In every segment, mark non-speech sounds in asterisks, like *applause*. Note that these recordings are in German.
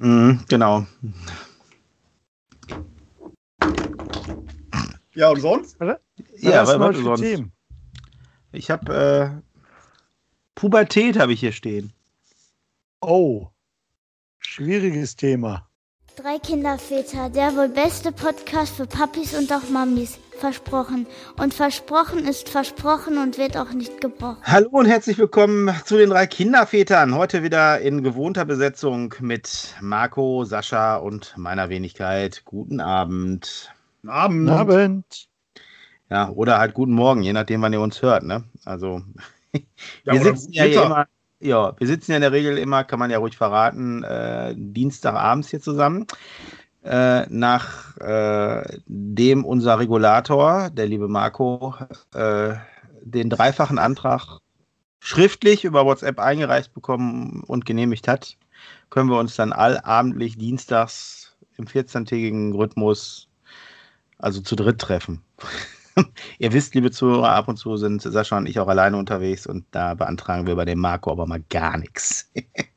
Mhm, genau. Ja, und sonst? Oder? Ja, was, was sonst? Themen? Ich habe äh, Pubertät habe ich hier stehen. Oh, schwieriges Thema. Drei Kinderväter, der wohl beste Podcast für Papis und auch Mamis. Versprochen. Und versprochen ist versprochen und wird auch nicht gebrochen. Hallo und herzlich willkommen zu den drei Kindervätern. Heute wieder in gewohnter Besetzung mit Marco, Sascha und meiner Wenigkeit. Guten Abend. Abend. Abend. Ja, oder halt guten Morgen, je nachdem, wann ihr uns hört. Ne? Also, *laughs* ja, wir sitzen ja hier immer. Ja, wir sitzen ja in der Regel immer, kann man ja ruhig verraten, äh, Dienstagabends hier zusammen. Äh, nach äh, unser Regulator, der liebe Marco, äh, den dreifachen Antrag schriftlich über WhatsApp eingereicht bekommen und genehmigt hat, können wir uns dann allabendlich dienstags im 14-tägigen Rhythmus, also zu dritt treffen. *laughs* Ihr wisst, liebe Zuhörer, ab und zu sind Sascha und ich auch alleine unterwegs und da beantragen wir bei dem Marco aber mal gar nichts.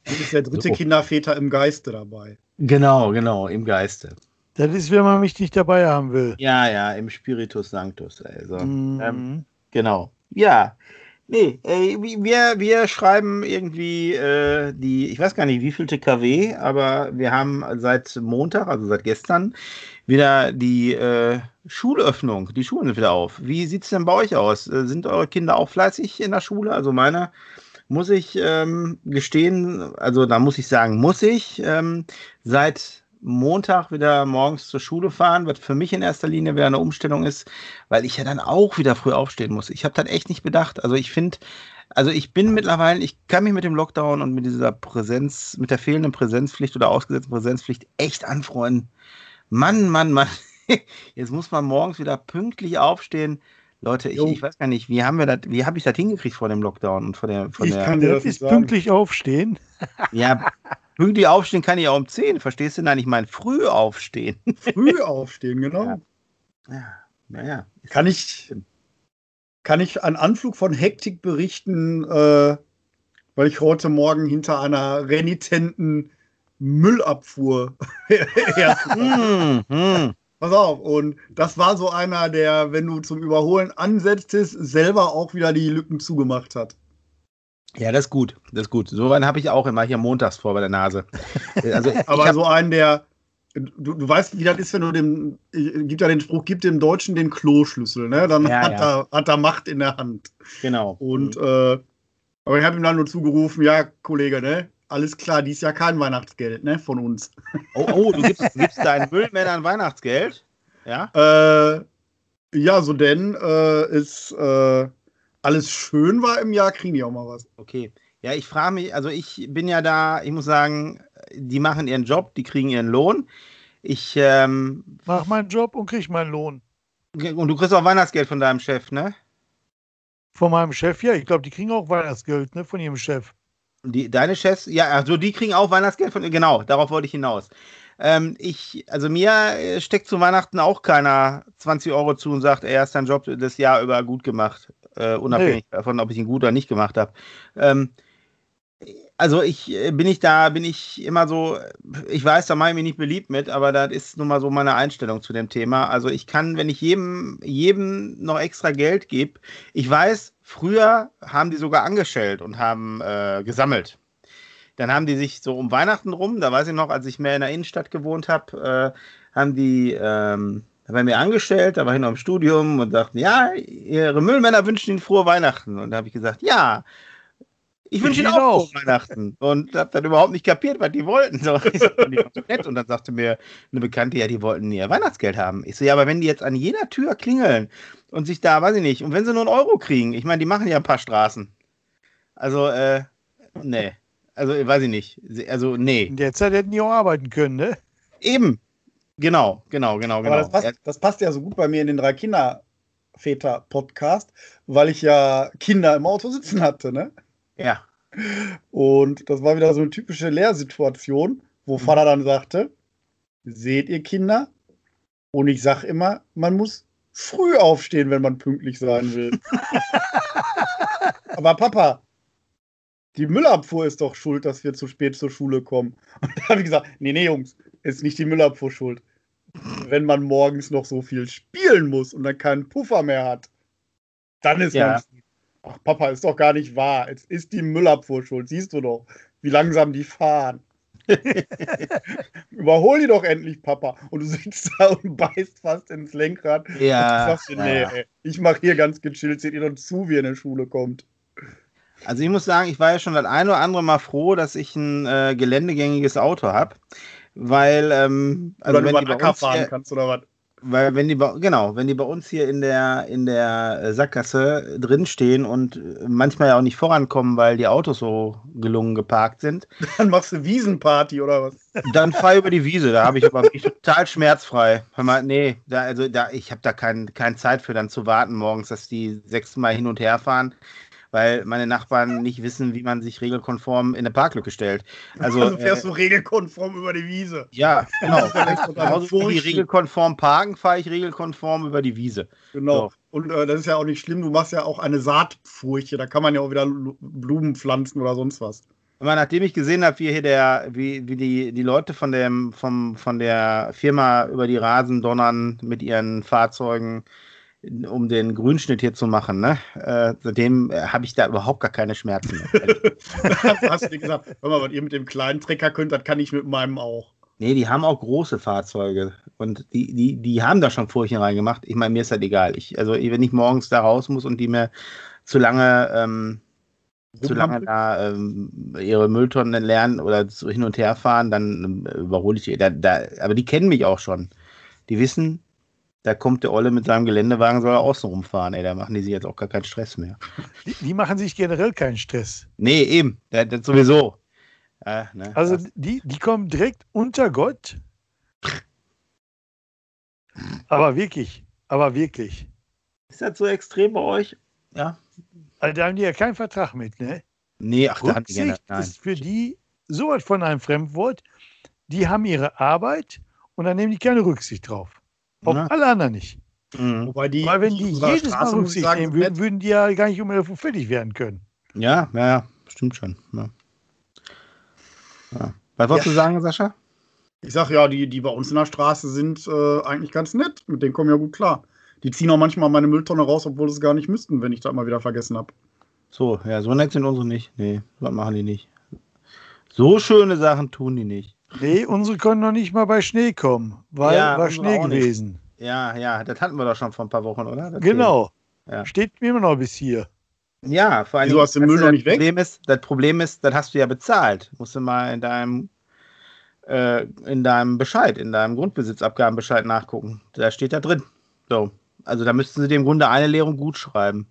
Das ist der dritte *laughs* so. Kinderväter im Geiste dabei. Genau, genau, im Geiste. Das ist, wenn man mich nicht dabei haben will. Ja, ja, im Spiritus Sanctus. Also, mhm. ähm, genau. Ja, Nee, ey, wir, wir schreiben irgendwie äh, die, ich weiß gar nicht, wie viel TKW, aber wir haben seit Montag, also seit gestern, wieder die äh, Schulöffnung. Die Schulen sind wieder auf. Wie sieht es denn bei euch aus? Äh, sind eure Kinder auch fleißig in der Schule? Also meine muss ich ähm, gestehen, also da muss ich sagen, muss ich ähm, seit Montag wieder morgens zur Schule fahren, was für mich in erster Linie wieder eine Umstellung ist, weil ich ja dann auch wieder früh aufstehen muss. Ich habe das echt nicht bedacht. Also ich finde, also ich bin mittlerweile, ich kann mich mit dem Lockdown und mit dieser Präsenz, mit der fehlenden Präsenzpflicht oder ausgesetzten Präsenzpflicht echt anfreunden. Mann, Mann, Mann. *laughs* Jetzt muss man morgens wieder pünktlich aufstehen. Leute, ich, ich, weiß gar nicht, wie haben wir das, wie habe ich das hingekriegt vor dem Lockdown und vor der, von ich der. Kann dir das ist pünktlich aufstehen. *laughs* Ja, Pünktlich aufstehen kann ich auch um 10, verstehst du? Nein, ich meine früh aufstehen. *laughs* Früh aufstehen, genau. Ja, ja. naja. Kann ich, kann ich einen Anflug von Hektik berichten, äh, weil ich heute Morgen hinter einer renitenten Müllabfuhr *laughs* mm, mm. Pass auf, und das war so einer, der, wenn du zum Überholen ansetztest, selber auch wieder die Lücken zugemacht hat. Ja, das ist gut. Das ist gut. So einen habe ich auch immer hier montags vor bei der Nase. *laughs* Also, Aber so einen, der. Du, du weißt, wie das ist, wenn du dem. Gibt ja den Spruch, gib dem Deutschen den Kloschlüssel, ne? Dann ja, hat, ja. Er, hat er Macht in der Hand. Genau. Und. Mhm. Äh, aber ich habe ihm dann nur zugerufen, ja, Kollege, ne? Alles klar, dies Jahr kein Weihnachtsgeld, ne? Von uns. Oh, oh du gibst, gibst deinen Müllmännern Weihnachtsgeld? Ja? *laughs* Äh, ja, so denn äh, ist. Äh, alles schön war im Jahr, kriegen die auch mal was. Okay. Ja, ich frage mich, also ich bin ja da, ich muss sagen, die machen ihren Job, die kriegen ihren Lohn. Ich ähm, mach meinen Job und krieg meinen Lohn. Und du kriegst auch Weihnachtsgeld von deinem Chef, ne? Von meinem Chef, ja. Ich glaube, die kriegen auch Weihnachtsgeld, ne? Von ihrem Chef. Die, deine Chefs, ja, also die kriegen auch Weihnachtsgeld von, genau, darauf wollte ich hinaus. Ähm, ich, also mir äh, steckt zu Weihnachten auch keiner 20 Euro zu und sagt, er ist dein Job das Jahr über gut gemacht äh, unabhängig nee. davon, ob ich ihn gut oder nicht gemacht habe. Ähm, also ich äh, bin ich da, bin ich immer so, ich weiß, da mache ich mich nicht beliebt mit, aber das ist nun mal so meine Einstellung zu dem Thema. Also ich kann, wenn ich jedem, jedem noch extra Geld gebe, ich weiß, früher haben die sogar angestellt und haben äh, gesammelt. Dann haben die sich so um Weihnachten rum, da weiß ich noch, als ich mehr in der Innenstadt gewohnt habe, äh, haben die ähm, da war mir angestellt, da war ich noch im Studium und sagten, ja, ihre Müllmänner wünschen Ihnen frohe Weihnachten. Und da habe ich gesagt, ja, ich wünsche Ihnen auch frohe Weihnachten. Und habe dann überhaupt nicht kapiert, was die wollten. So, *laughs* ich so, nett. Und dann sagte mir eine Bekannte, ja, die wollten ihr Weihnachtsgeld haben. Ich so, ja, aber wenn die jetzt an jeder Tür klingeln und sich da, weiß ich nicht, und wenn sie nur einen Euro kriegen, ich meine, die machen ja ein paar Straßen. Also, äh, nee. Also, weiß ich nicht. Also, nee. In der Zeit hätten die auch arbeiten können, ne? Eben. Genau, genau, genau, genau. Das passt, das passt, ja so gut bei mir in den drei Kinderväter-Podcast, weil ich ja Kinder im Auto sitzen hatte, ne? Ja. Und das war wieder so eine typische Lehrsituation, wo mhm. Vater dann sagte: Seht ihr Kinder? Und ich sag immer, man muss früh aufstehen, wenn man pünktlich sein will. *laughs* Aber Papa, die Müllabfuhr ist doch schuld, dass wir zu spät zur Schule kommen. *laughs* Und da habe ich gesagt, nee, nee, Jungs, ist nicht die Müllabfuhr schuld. Wenn man morgens noch so viel spielen muss und dann keinen Puffer mehr hat, dann ist Ja. man. Ach, Papa, ist doch gar nicht wahr. Es ist die Müllabfuhr schuld. Siehst du doch, wie langsam die fahren. *laughs* Überhol die doch endlich, Papa. Und du sitzt da und beißt fast ins Lenkrad. Ja, und sagst dir, nee, ja. ey, ich mache hier ganz gechillt, seht ihr doch zu, wie ihr in die Schule kommt. Also ich muss sagen, ich war ja schon das ein oder andere Mal froh, dass ich ein äh, geländegängiges Auto habe. Weil, ähm, also oder wenn du über den Acker fahren kannst oder was. Weil wenn die bei, genau, wenn die bei uns hier in der in der äh, Sackgasse drinstehen und äh, manchmal ja auch nicht vorankommen, weil die Autos so gelungen geparkt sind, *laughs* Dann machst du Wiesenparty oder was? *laughs* dann fahr über die Wiese. Da habe ich aber mich total schmerzfrei. Hör mal, nee, da, also da, ich habe da kein, keine Zeit für dann zu warten morgens, dass die sechsmal hin und her fahren, weil meine Nachbarn nicht wissen, wie man sich regelkonform in eine Parklücke stellt. Also, Also fährst äh, du regelkonform über die Wiese. ja, genau. Genauso wie regelkonform parken, fahre ich regelkonform über die Wiese. Genau. So. Und äh, das ist ja auch nicht schlimm, du machst ja auch eine Saatfurche, da kann man ja auch wieder Lu- Blumen pflanzen oder sonst was. Aber nachdem ich gesehen habe, wie hier der, wie, wie die, die Leute von dem, vom, von der Firma über die Rasen donnern mit ihren Fahrzeugen, um den Grünschnitt hier zu machen, ne? Äh, seitdem äh, habe ich da überhaupt gar keine Schmerzen mehr. *laughs* hast du gesagt, hör mal, was ihr mit dem kleinen Trecker könnt, das kann ich mit meinem auch. nee, die haben auch große Fahrzeuge und die, die, die haben da schon Furchen reingemacht. Ich meine, mir ist das egal. Ich, also wenn ich morgens da raus muss und die mir zu lange, ähm, zu lange da ähm, ihre Mülltonnen lernen oder so hin und her fahren, dann ähm, überhole ich die. Da, da, aber die kennen mich auch schon. Die wissen, da kommt der Olle mit seinem Geländewagen, soll er außen rumfahren. Ey, da machen die sich jetzt auch gar keinen Stress mehr. Die, die machen sich generell keinen Stress. Nee, eben. Das, das sowieso. Ja, ne, Also die, die kommen direkt unter Gott. Aber wirklich, aber wirklich. ist das so extrem bei euch? Ja. Also da haben die ja keinen Vertrag mit, ne? Nee, ach, da haben die gerne. Rücksicht Nein. ist für die sowas von einem Fremdwort. Die haben ihre Arbeit und dann nehmen die keine Rücksicht drauf. Auf Na. alle anderen nicht. Mhm. Wobei die, Weil wenn die jedes Mal Straße, ich Rücksicht sagen, nehmen sind würden, würden die ja gar nicht um 11 Uhr fertig werden können. Ja, ja, ja, stimmt schon. Ja. Ja. Was wolltest Ja. du sagen, Sascha? Ich sag ja, die, die bei uns in der Straße sind äh, eigentlich ganz nett. Mit denen kommen ja gut klar. Die ziehen auch manchmal meine Mülltonne raus, obwohl sie es gar nicht müssten, wenn ich das mal wieder vergessen habe. So, ja, so nett sind unsere nicht. Nee, was machen die nicht. So schöne Sachen tun die nicht. Nee, unsere können noch nicht mal bei Schnee kommen, weil Ja, war Schnee gewesen. Ja, ja, das hatten wir doch schon vor ein paar Wochen, oder? Das Genau. Ja. Steht mir immer noch bis hier. Ja, vor allem. Wieso hast du den Müll noch nicht weg? Problem ist, das Problem ist, das hast du ja bezahlt. Musst du mal in deinem, äh, in deinem Bescheid, in deinem Grundbesitzabgabenbescheid nachgucken. Da steht da drin. So. Also da müssten sie dir im Grunde eine Lehrung gut schreiben.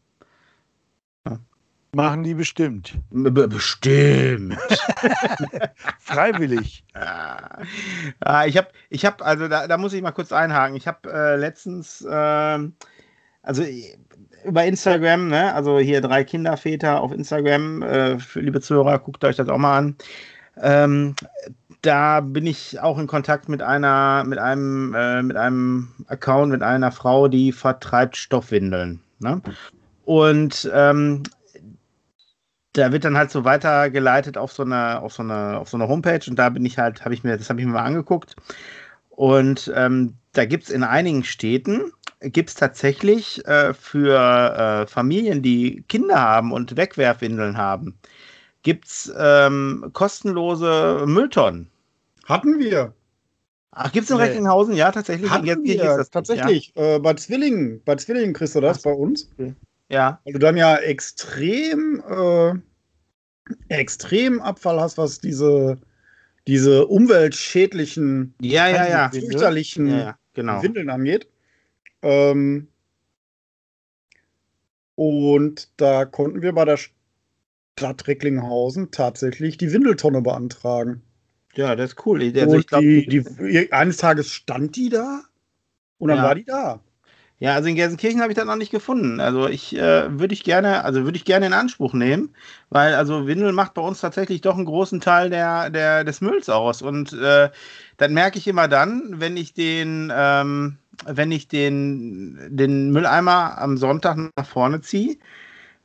Machen die bestimmt. Be bestimmt. *laughs* Freiwillig. Ah, Ah, ich habe, ich habe, also da, da muss ich mal kurz einhaken. Ich habe äh, letztens, ähm, also äh, über Instagram, ne, also hier drei Kinderväter auf Instagram, äh, für liebe Zuhörer, guckt euch das auch mal an. Ähm, da bin ich auch in Kontakt mit einer, mit einem, äh, mit einem Account, mit einer Frau, die vertreibt Stoffwindeln. Ne? Und ähm, da wird dann halt so weitergeleitet auf so eine, auf so eine, auf so eine Homepage und da bin ich halt, habe ich mir, das habe ich mir mal angeguckt. Und ähm, da gibt es in einigen Städten, gibt es tatsächlich äh, für äh, Familien, die Kinder haben und Wegwerfwindeln haben, gibt es ähm, kostenlose Mülltonnen. Hatten wir. Ach, gibt es in Nee. Recklinghausen? Ja, tatsächlich. Hatten Gelsenkirchen wir, ist das tatsächlich. Äh, bei Zwillingen. Bei Zwillingen kriegst du das Ach bei uns. Ja. Weil du dann ja extrem, äh, extrem Abfall hast, was diese, diese umweltschädlichen, Ja, ja, ja. Fürchterlichen ja, genau. Windeln angeht. Ähm, und da konnten wir bei der Stadt Recklinghausen tatsächlich die Windeltonne beantragen. Ja, das ist cool. Also glaub, die, die, eines Tages stand die da und dann war die da. Ja, also in Gelsenkirchen habe ich das noch nicht gefunden. Also ich äh, würde ich gerne, also würde ich gerne in Anspruch nehmen, weil also Windel macht bei uns tatsächlich doch einen großen Teil der, der des Mülls aus. Und äh, das merke ich immer dann, wenn ich den, ähm, wenn ich den, den Mülleimer am Sonntag nach vorne ziehe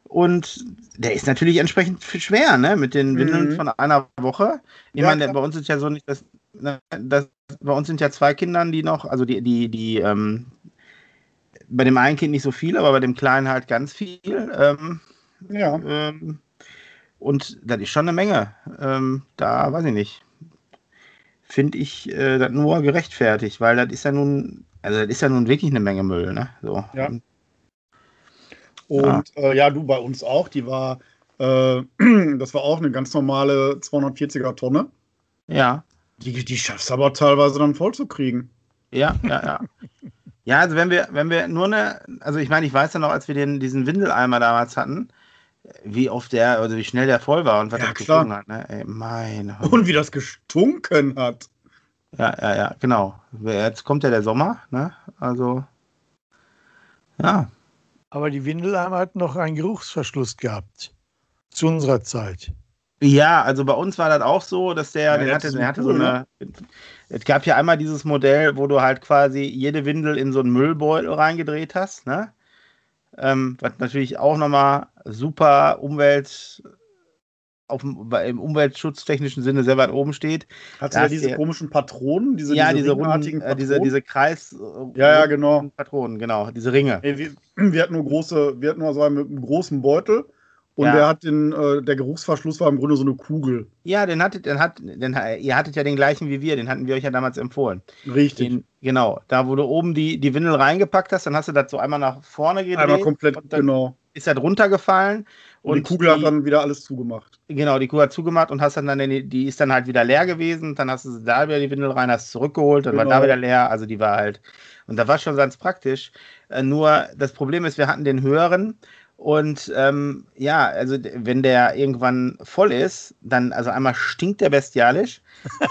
Und der ist natürlich entsprechend schwer, ne? Mit den Windeln Mhm. von einer Woche. Ich Ja, meine, bei uns ist ja so nicht, dass, ne, das, bei uns sind ja zwei Kindern, die noch, also die, die, die, ähm, bei dem einen Kind nicht so viel, aber bei dem Kleinen halt ganz viel. Ähm, Ja. ähm, und das ist schon eine Menge. Ähm, da weiß ich nicht. Finde ich äh, das nur gerechtfertigt, weil das ist ja nun, also das ist ja nun wirklich eine Menge Müll, ne? So. Ja. Und ja, äh, ja du bei uns auch. Die war, äh, *clears throat* das war auch eine ganz normale 240er Tonne. Ja, Die, die schaffst du aber teilweise dann voll zu kriegen. ja, ja, ja. *laughs* Ja, also wenn wir, wenn wir nur eine, also ich meine, ich weiß ja noch, als wir den, diesen Windeleimer damals hatten, wie oft der, also wie schnell der voll war und was Ja, er klar. getrunken hat, ne? Ey, meine. Und wie das gestunken hat. Ja, ja, ja, genau. Jetzt kommt ja der Sommer, ne? Also, ja. Aber die Windeleimer hatten noch einen Geruchsverschluss gehabt. Zu unserer Zeit. Ja, also bei uns war das auch so, dass der, Ja, den jetzt hatte, der hatte so eine. Es gab ja einmal dieses Modell, wo du halt quasi jede Windel in so einen Müllbeutel reingedreht hast, ne? Ähm, was natürlich auch nochmal super Umwelt, auf im umweltschutztechnischen Sinne sehr weit oben steht. Hatte ja diese komischen Patronen, diese, ja, diese ringartigen runden, äh, diese, diese Kreis. äh, Ja, ja, genau. Patronen, genau, diese Ringe. Ey, wir, *clears throat* wir hatten nur große, wir hatten nur so einen mit einem großen Beutel und Ja. der hat den, äh, der Geruchsverschluss war im Grunde so eine Kugel. Ja, den hattet, den hat, den, ihr hattet ja den gleichen wie wir, den hatten wir euch ja damals empfohlen. Richtig. Den, genau, da wo du oben die, die Windel reingepackt hast, dann hast du das so einmal nach vorne gedreht. Einmal komplett, und dann genau. ist das runtergefallen. Und, die Kugel hat dann wieder alles zugemacht. Genau, die Kugel hat zugemacht und hast dann, dann die, die ist dann halt wieder leer gewesen. Dann hast du da wieder die Windel rein, hast zurückgeholt, dann war Genau. da wieder leer. Also die war halt. Und da war schon ganz praktisch. Äh, nur das Problem ist, wir hatten den höheren. Und ähm, ja, also wenn der irgendwann voll ist, dann, also einmal stinkt der bestialisch.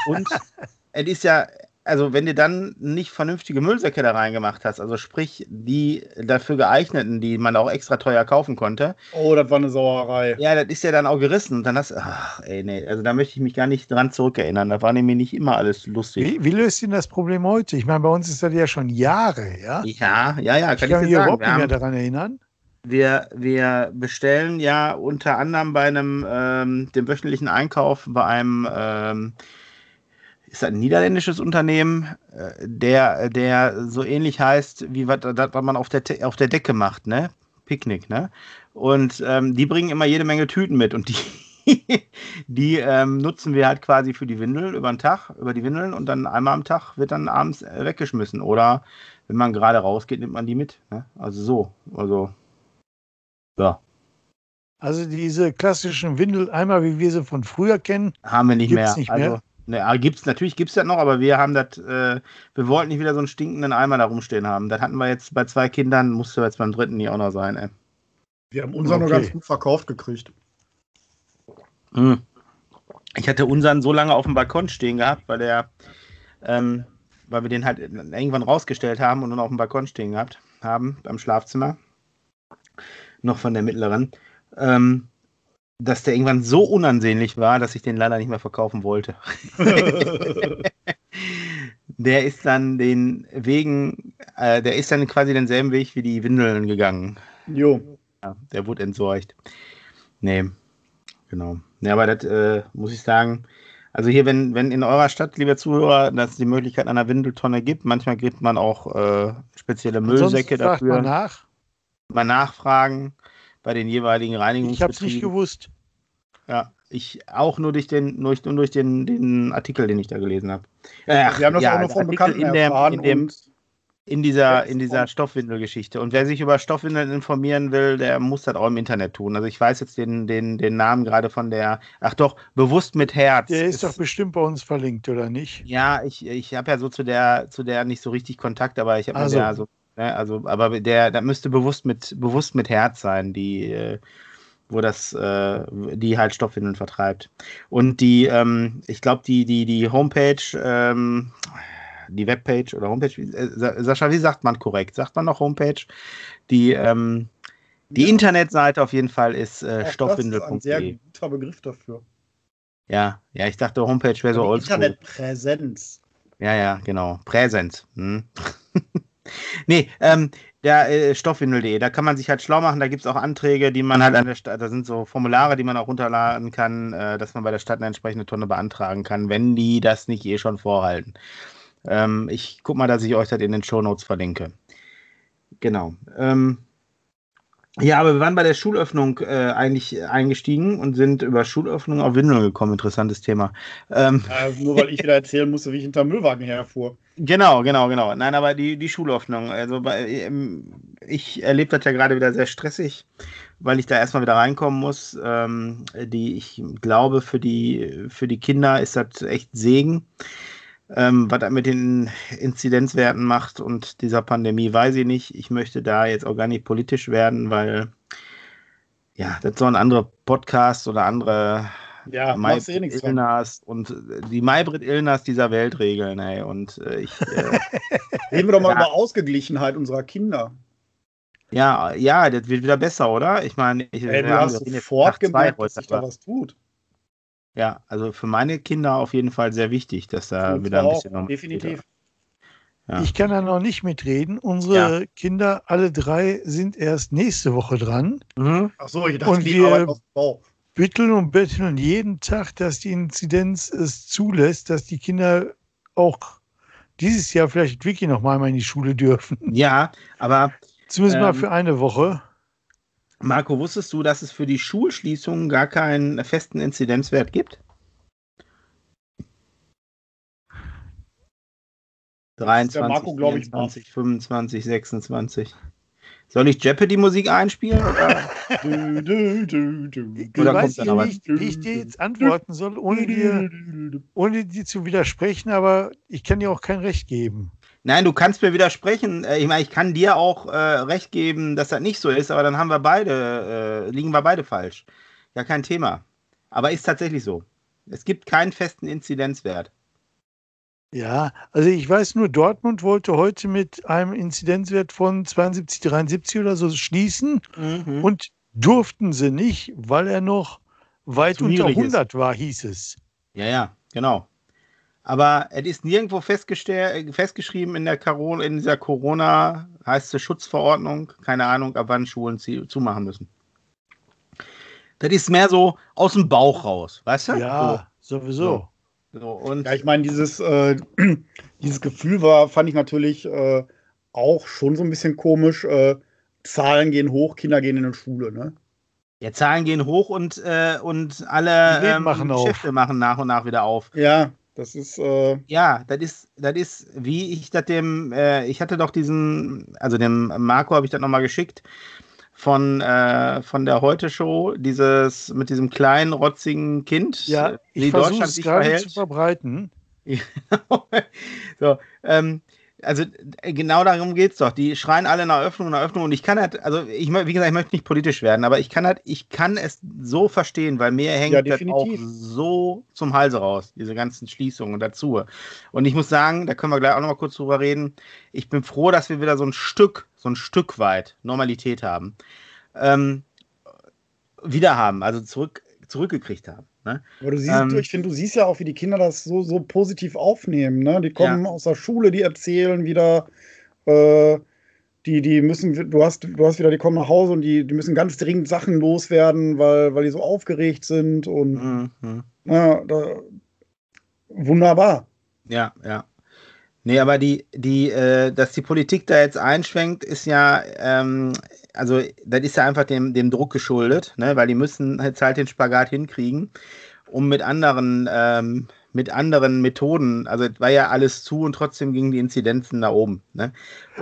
und *laughs* es ist ja, also wenn du dann nicht vernünftige Müllsäcke da reingemacht hast, also sprich die dafür geeigneten, die man auch extra teuer kaufen konnte, Oh, das war eine Sauerei. ja, das ist ja dann auch gerissen. Und dann hast du, ach, ey, nee, also da möchte ich mich gar nicht dran zurückerinnern. Da war nämlich nicht immer alles lustig. Wie, wie löst ihr das Problem heute? Ich meine, bei uns ist das ja schon Jahre. Ja, ja, ja, Ich kann kann ich mich dir sagen. überhaupt nicht mehr daran erinnern. Wir, wir bestellen ja unter anderem bei einem, ähm, dem wöchentlichen Einkauf bei einem, ähm, ist ein niederländisches Unternehmen, äh, der, der so ähnlich heißt, wie was, was man auf der, auf der Decke macht, ne? Picknick, ne? Und ähm, die bringen immer jede Menge Tüten mit und die, *laughs* die ähm, nutzen wir halt quasi für die Windel über den Tag, über die Windeln und dann einmal am Tag wird dann abends äh, weggeschmissen. Oder wenn man gerade rausgeht, nimmt man die mit. Ne? Also so. Also. Ja, Also diese klassischen Windeleimer, wie wir sie von früher kennen, haben wir nicht Gibt's mehr. nicht also, mehr? Ne, ah, gibt's, natürlich gibt es das noch, aber wir haben das, äh, wir wollten nicht wieder so einen stinkenden Eimer da rumstehen haben. Das hatten wir jetzt bei zwei Kindern, musste jetzt beim dritten nie auch noch sein, ey. Wir haben unseren Okay. nur ganz gut verkauft gekriegt. Hm. Ich hatte unseren so lange auf dem Balkon stehen gehabt, weil der, ähm, weil wir den halt irgendwann rausgestellt haben und nun auf dem Balkon stehen gehabt haben, beim Schlafzimmer. Noch von der mittleren. Ähm, dass der irgendwann so unansehnlich war, dass ich den leider nicht mehr verkaufen wollte. *laughs* Der ist dann den Wegen, äh, der ist dann quasi denselben Weg wie die Windeln gegangen. jo. Ja, der wurde entsorgt. Nee, genau. Ja, aber das äh, muss ich sagen. Also hier, wenn, wenn in eurer Stadt, liebe Zuhörer, dass es die Möglichkeit einer Windeltonne gibt, manchmal gibt man auch äh, spezielle Müllsäcke Ansonsten fragt dafür. man nach. Mal nachfragen bei den jeweiligen Ich habe es nicht Reinigungsbetrieben. gewusst. Ja, ich auch nur durch den, nur, durch den, den Artikel, den ich da gelesen habe. Äh, Wir haben das ja, auch nur also von Bekannten in, dem, erfahren in, dem, in dieser, in dieser Stoffwindelgeschichte. Und wer sich über Stoffwindeln informieren will, der muss das auch im Internet tun. Also ich weiß jetzt den, den, den Namen gerade von der, ach doch, bewusst mit Herz. Der ist doch bestimmt bei uns verlinkt, oder nicht? ja, ich, ich habe ja so zu der, zu der nicht so richtig Kontakt, aber ich habe Also. ja so, ne, also, aber der, der müsste bewusst mit, bewusst mit Herz sein, die, äh, wo das, äh, die halt Stoffwindeln vertreibt. Und die, ähm, ich glaube, die, die, die Homepage, ähm, die Webpage oder Homepage, äh, Sa- Sascha, wie sagt man korrekt? Sagt man noch Homepage? Die, ähm, die Ja. Internetseite auf jeden Fall ist äh, auch das ist ein sehr stoffwindel.de. guter Begriff dafür. Ja, ja, ich dachte, Homepage wäre so oldschool. Internetpräsenz. Ja, ja, genau. Präsenz. Hm. *laughs* Nee, ähm, der äh, Stoffwindel.de, da kann man sich halt schlau machen, da gibt es auch Anträge, die man halt an der Stadt, da sind so Formulare, die man auch runterladen kann, äh, dass man bei der Stadt eine entsprechende Tonne beantragen kann, wenn die das nicht eh schon vorhalten. Ähm, ich guck mal, dass ich euch das in den Show Notes verlinke. Genau. Ähm, ja, aber wir waren bei der Schulöffnung äh, eigentlich eingestiegen und sind über Schulöffnung auf Windeln gekommen. Interessantes Thema. Ähm, äh, nur weil ich wieder erzählen musste, wie ich hinter Müllwagen herfuhr. Genau, genau, genau. Nein, aber die, die Schulöffnung. Also bei, ähm, ich erlebe das ja gerade wieder sehr stressig, weil ich da erstmal wieder reinkommen muss. Ähm, die, ich glaube, für die, für die Kinder ist das echt Segen. Ähm, was er mit den Inzidenzwerten macht und dieser Pandemie, weiß ich nicht. Ich möchte da jetzt auch gar nicht politisch werden, weil ja, das so ein anderer Podcast oder andere ja, Maybrit eh Illners und die Maybrit Illners dieser Welt regeln, ey. Und äh, ich. Äh, *laughs* Reden wir doch mal ja. über Ausgeglichenheit unserer Kinder. Ja, ja, das wird wieder besser, oder? Ich meine, ich Ey, du hast sofort gemerkt, dass sich da was tut. Ja, also für meine Kinder auf jeden Fall sehr wichtig, dass da wieder ein bisschen noch Definitiv. Ja. Ich kann da noch nicht mitreden. Unsere ja. Kinder, alle drei, sind erst nächste Woche dran. Mhm. Ach so, ich dachte, und die wir auf Bau. bitteln und betteln jeden Tag, dass die Inzidenz es zulässt, dass die Kinder auch dieses Jahr vielleicht wirklich noch mal in die Schule dürfen. Ja, aber zumindest ähm, mal für eine Woche. Marco, wusstest du, dass es für die Schulschließungen gar keinen festen Inzidenzwert gibt? 23, Marco, 24, 25, 26. Soll ich Jeopardy-Musik einspielen? Oder, *laughs* du, du, du, du. oder weiß kommt dann nicht, wie ich dir jetzt antworten soll, ohne dir, ohne dir zu widersprechen, aber ich kann dir auch kein Recht geben. Nein, du kannst mir widersprechen. Äh, ich meine, ich kann dir auch äh, recht geben, dass das nicht so ist, aber dann haben wir beide, äh, liegen wir beide falsch. Ja, kein Thema. Aber ist tatsächlich so. Es gibt keinen festen Inzidenzwert. Ja, also ich weiß nur, Dortmund wollte heute mit einem Inzidenzwert von 72, 73 oder so schließen mhm. und durften sie nicht, weil er noch weit unter 100 ist. war, hieß es. Ja, ja, genau. Aber es ist nirgendwo festgeschrieben in, der Corona, in dieser Corona, heißt es Schutzverordnung, keine Ahnung, ab wann Schulen zumachen müssen. Das ist mehr so aus dem Bauch raus, weißt du? Ja, so. sowieso. So. so. und ja, ich meine, dieses, äh, *clears throat* dieses Gefühl war, fand ich natürlich äh, auch schon so ein bisschen komisch. Äh, Zahlen gehen hoch, Kinder gehen in die Schule, ne? Ja, Zahlen gehen hoch und, äh, und alle ähm, machen Geschäfte machen nach und nach wieder auf. Ja, das ist. Äh ja, das ist, das ist, wie ich das dem, äh, ich hatte doch diesen, also dem Marco habe ich das nochmal geschickt von, äh, von der Heute-Show, dieses mit diesem kleinen, rotzigen Kind, ja, ich wie Deutschland sich gerade verhält. zu verbreiten. *laughs* so, ähm, also äh, genau darum geht es doch. Die schreien alle nach Öffnung, nach Öffnung. Und ich kann halt, also ich, wie gesagt, ich möchte nicht politisch werden, aber ich kann halt, ich kann es so verstehen, weil mir hängt ja, das auch so zum Halse raus, diese ganzen Schließungen dazu. Und ich muss sagen, da können wir gleich auch noch mal kurz drüber reden. Ich bin froh, dass wir wieder so ein Stück, so ein Stück weit Normalität haben. Ähm, wieder haben, also zurück, zurückgekriegt haben. Ne? Aber du siehst, ähm, ich finde, du siehst ja auch, wie die Kinder das so, so positiv aufnehmen. Ne? Die kommen ja. aus der Schule, die erzählen wieder, äh, die, die müssen, du hast, du hast wieder, die kommen nach Hause und die, die müssen ganz dringend Sachen loswerden, weil, weil die so aufgeregt sind und mhm. ja, da, wunderbar. Ja, ja. Nee, aber die, die, äh, dass die Politik da jetzt einschwenkt, ist ja, ähm, also das ist ja einfach dem, dem Druck geschuldet, ne? weil die müssen jetzt halt den Spagat hinkriegen, um mit anderen, ähm, mit anderen Methoden, also es war ja alles zu und trotzdem gingen die Inzidenzen da oben. Ne?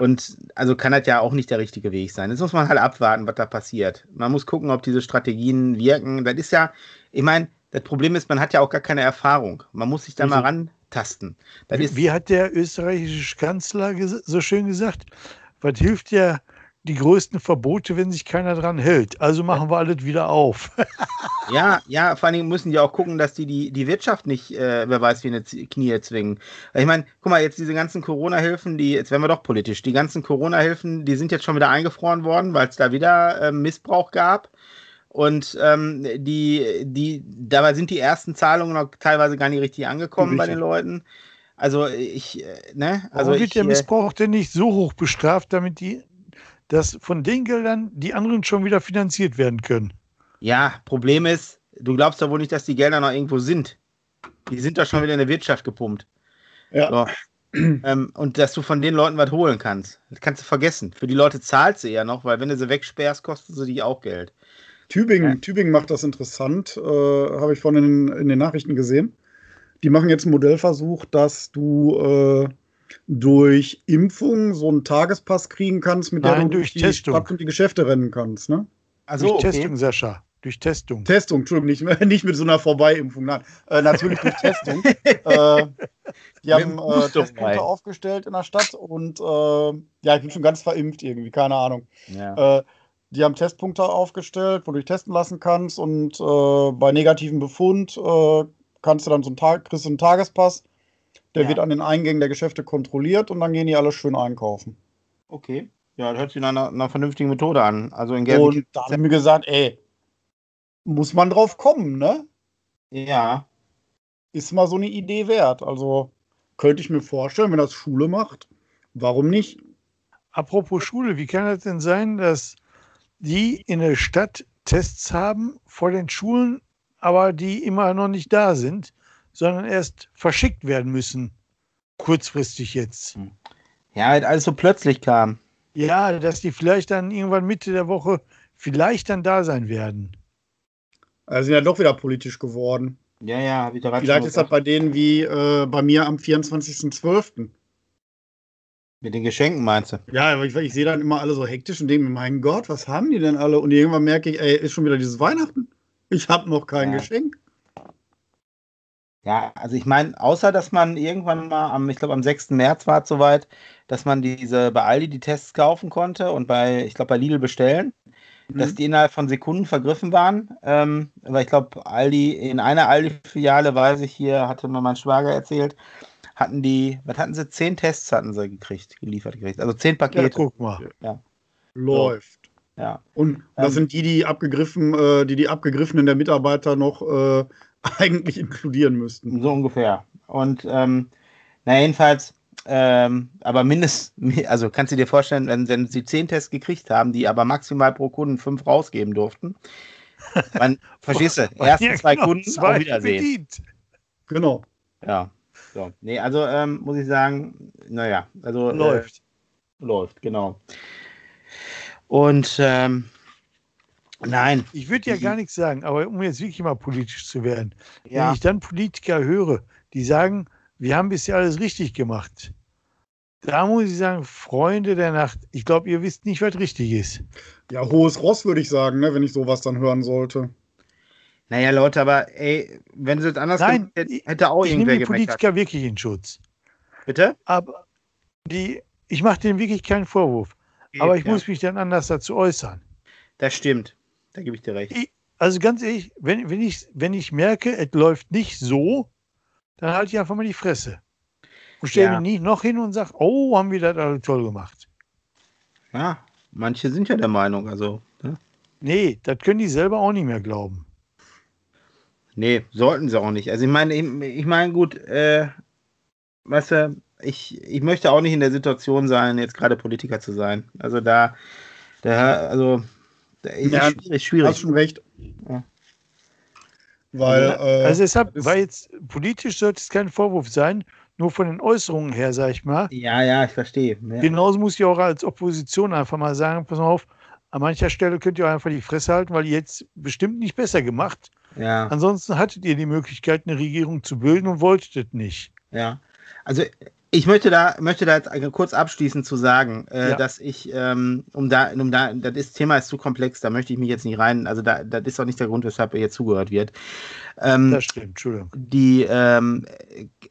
Und also kann das ja auch nicht der richtige Weg sein. Jetzt muss man halt abwarten, was da passiert. Man muss gucken, ob diese Strategien wirken. Das ist ja, ich meine, das Problem ist, man hat ja auch gar keine Erfahrung. Man muss sich da also, mal ran tasten. Wie, wie, hat der österreichische Kanzler so schön gesagt? Was hilft ja die größten Verbote, wenn sich keiner dran hält? Also machen wir alles wieder auf. *laughs* ja, ja, vor allen Dingen müssen die auch gucken, dass die die, die Wirtschaft nicht, äh, wer weiß, wie eine Knie zwingen. Ich meine, guck mal, jetzt diese ganzen Corona-Hilfen, die, jetzt werden wir doch politisch, die ganzen Corona-Hilfen, die sind jetzt schon wieder eingefroren worden, weil es da wieder äh, Missbrauch gab. Und ähm, die, die, dabei sind die ersten Zahlungen noch teilweise gar nicht richtig angekommen richtig. bei den Leuten. Also ich, äh, ne? Also Warum wird der äh, Missbrauch denn nicht so hoch bestraft, damit die, dass von den Geldern die anderen schon wieder finanziert werden können? Ja, Problem ist, du glaubst doch wohl nicht, dass die Gelder noch irgendwo sind. Die sind doch schon wieder in der Wirtschaft gepumpt. Ja. So. ähm, und dass du von den Leuten was holen kannst. Das kannst du vergessen. Für die Leute zahlst du ja noch, weil wenn du sie wegsperrst, kosten sie dich auch Geld. Tübingen, Ja. Tübingen macht das interessant, äh, habe ich von in, in den Nachrichten gesehen. Die machen jetzt einen Modellversuch, dass du äh, durch Impfung so einen Tagespass kriegen kannst, mit der Nein, du durch die Testung. Stadt und die Geschäfte rennen kannst. Ne? Also, Durch Testung, Sascha. Durch Testung. Testung, Entschuldigung, nicht, mehr- *laughs* nicht mit so einer Vorbeiimpfung, nein. Äh, natürlich durch Testung. *laughs* äh, die haben äh, Testpunkte aufgestellt in der Stadt und äh, ja, ich bin schon ganz verimpft irgendwie, keine Ahnung. Ja. Die haben Testpunkte aufgestellt, wo du dich testen lassen kannst und äh, bei negativem Befund äh, kannst du dann so einen Tag, kriegst du einen Tagespass. Der Ja. wird an den Eingängen der Geschäfte kontrolliert und dann gehen die alle schön einkaufen. Okay. Ja, das hört sich nach einer, einer vernünftigen Methode an. Also in Und Gelsenkirchen. da haben wir gesagt, ey, muss man drauf kommen, ne? Ja. Ist mal so eine Idee wert. Also könnte ich mir vorstellen, wenn das Schule macht, warum nicht? Apropos Schule, wie kann es denn sein, dass die in der Stadt Tests haben vor den Schulen, aber die immer noch nicht da sind, sondern erst verschickt werden müssen? Kurzfristig jetzt. Ja, halt alles so plötzlich kam. Ja, dass die vielleicht dann irgendwann Mitte der Woche vielleicht dann da sein werden. Also sind ja doch wieder politisch geworden. Ja, ja, gerade Vielleicht ist das bei denen wie äh, bei mir am 24.12. Mit den Geschenken meinst du? Ja, aber ich, ich sehe dann immer alle so hektisch und denke mir, mein Gott, was haben die denn alle? Und irgendwann merke ich, ey, ist schon wieder dieses Weihnachten. Ich habe noch kein Ja. Geschenk. Ja, also ich meine, außer dass man irgendwann mal am, ich glaube am 6. März war es soweit, dass man diese bei Aldi die Tests kaufen konnte und bei, ich glaube bei Lidl bestellen, dass Mhm. die innerhalb von Sekunden vergriffen waren. Ähm, weil ich glaube, Aldi, in einer Aldi-Filiale, weiß ich hier, hatte mir mein Schwager erzählt, hatten die, was hatten sie? Zehn Tests hatten sie gekriegt, geliefert gekriegt. Also zehn Ja, Pakete. guck mal. Läuft. Ja. Und das Ähm. sind die, die abgegriffen, äh, die die abgegriffenen der Mitarbeiter noch äh, *laughs* eigentlich inkludieren müssten. So ungefähr. Und ähm, na jedenfalls, ähm, aber mindestens, *laughs* also kannst du dir vorstellen, wenn, wenn sie zehn Tests gekriegt haben, die aber maximal pro Kunden fünf rausgeben durften. Man, *laughs* verstehst du? Erste Ja, zwei genau, Kunden zwei auf Wiedersehen. bedient. Genau. Ja. So. Nee, also ähm, muss ich sagen, naja, also äh, Läuft. läuft, genau. Und ähm, nein, Ich würde ja gar nichts sagen, aber um jetzt wirklich mal politisch zu werden, wenn ja, ich dann Politiker höre, die sagen, wir haben bisher alles richtig gemacht, da muss ich sagen, Freunde der Nacht, ich glaube, ihr wisst nicht, was richtig ist. Ja, hohes Ross würde ich sagen, ne, wenn ich sowas dann hören sollte. Naja, Leute, aber ey, wenn sie es anders Nein, ich- hätte auch Ich nehme irgendwer die gemeckert. Politiker wirklich in Schutz. Bitte? Aber die, ich mache denen wirklich keinen Vorwurf. Aber ich Ja, muss mich dann anders dazu äußern. Das stimmt. Da gebe ich dir recht. Also ganz ehrlich, wenn, wenn, ich, wenn ich merke, es läuft nicht so, dann halte ich einfach mal die Fresse. Und stelle Ja. mich nicht noch hin und sage, oh, haben wir das alle toll gemacht. Ja, manche sind ja der Meinung, also. Ne? Nee, das können die selber auch nicht mehr glauben. Nee, sollten sie auch nicht. Also ich meine, ich, ich meine, gut, äh, weißt du, ich, ich möchte auch nicht in der Situation sein, jetzt gerade Politiker zu sein. Also da, da, also da ist Ja, schwierig, Hast schwierig. schon recht. Ja. Weil, äh, also deshalb, weil jetzt politisch sollte es kein Vorwurf sein, nur von den Äußerungen her, sag ich mal. Ja, ja, ich verstehe. Ja. Genauso muss ich auch als Opposition einfach mal sagen, pass mal auf, an mancher Stelle könnt ihr auch einfach die Fresse halten, weil ihr jetzt bestimmt nicht besser gemacht. Ja. Ansonsten hattet ihr die Möglichkeit, eine Regierung zu bilden und wolltet es nicht. Ja, also ich möchte da, möchte da jetzt kurz abschließend zu sagen, äh, Ja. dass ich, ähm, um da, um da, das ist, Thema ist zu komplex, da möchte ich mich jetzt nicht rein, also da, das ist auch nicht der Grund, weshalb hier zugehört wird. Ähm, Das stimmt, Entschuldigung. die, ähm,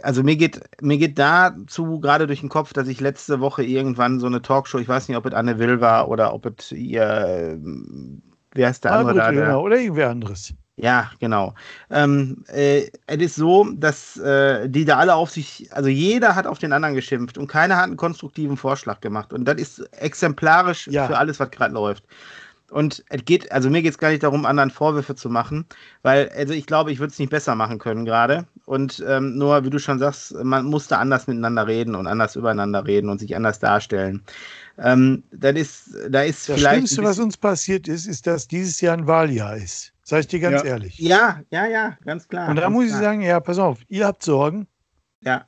also mir geht, mir geht dazu gerade durch den Kopf, dass ich letzte Woche irgendwann so eine Talkshow, ich weiß nicht, ob es Anne Will war oder ob es ihr, ähm, wer ist der andere Margret da? Oder irgendwer anderes. Ja, genau. Ähm, äh, es ist so, dass äh, die da alle auf sich, also jeder hat auf den anderen geschimpft und keiner hat einen konstruktiven Vorschlag gemacht. Und das ist exemplarisch Ja. für alles, was gerade läuft. Und es geht, also mir geht es gar nicht darum, anderen Vorwürfe zu machen, weil, also ich glaube, ich würde es nicht besser machen können gerade. Und ähm, nur, wie du schon sagst, man musste anders miteinander reden und anders übereinander reden und sich anders darstellen. Ähm, das ist, da ist das vielleicht. Schlimmste, was uns passiert ist, ist, dass dieses Jahr ein Wahljahr ist. Sag ich dir ganz ja. ehrlich. Ja, ja, ja, ganz klar. Und da muss klar. ich sagen, ja, pass auf, ihr habt Sorgen. Ja.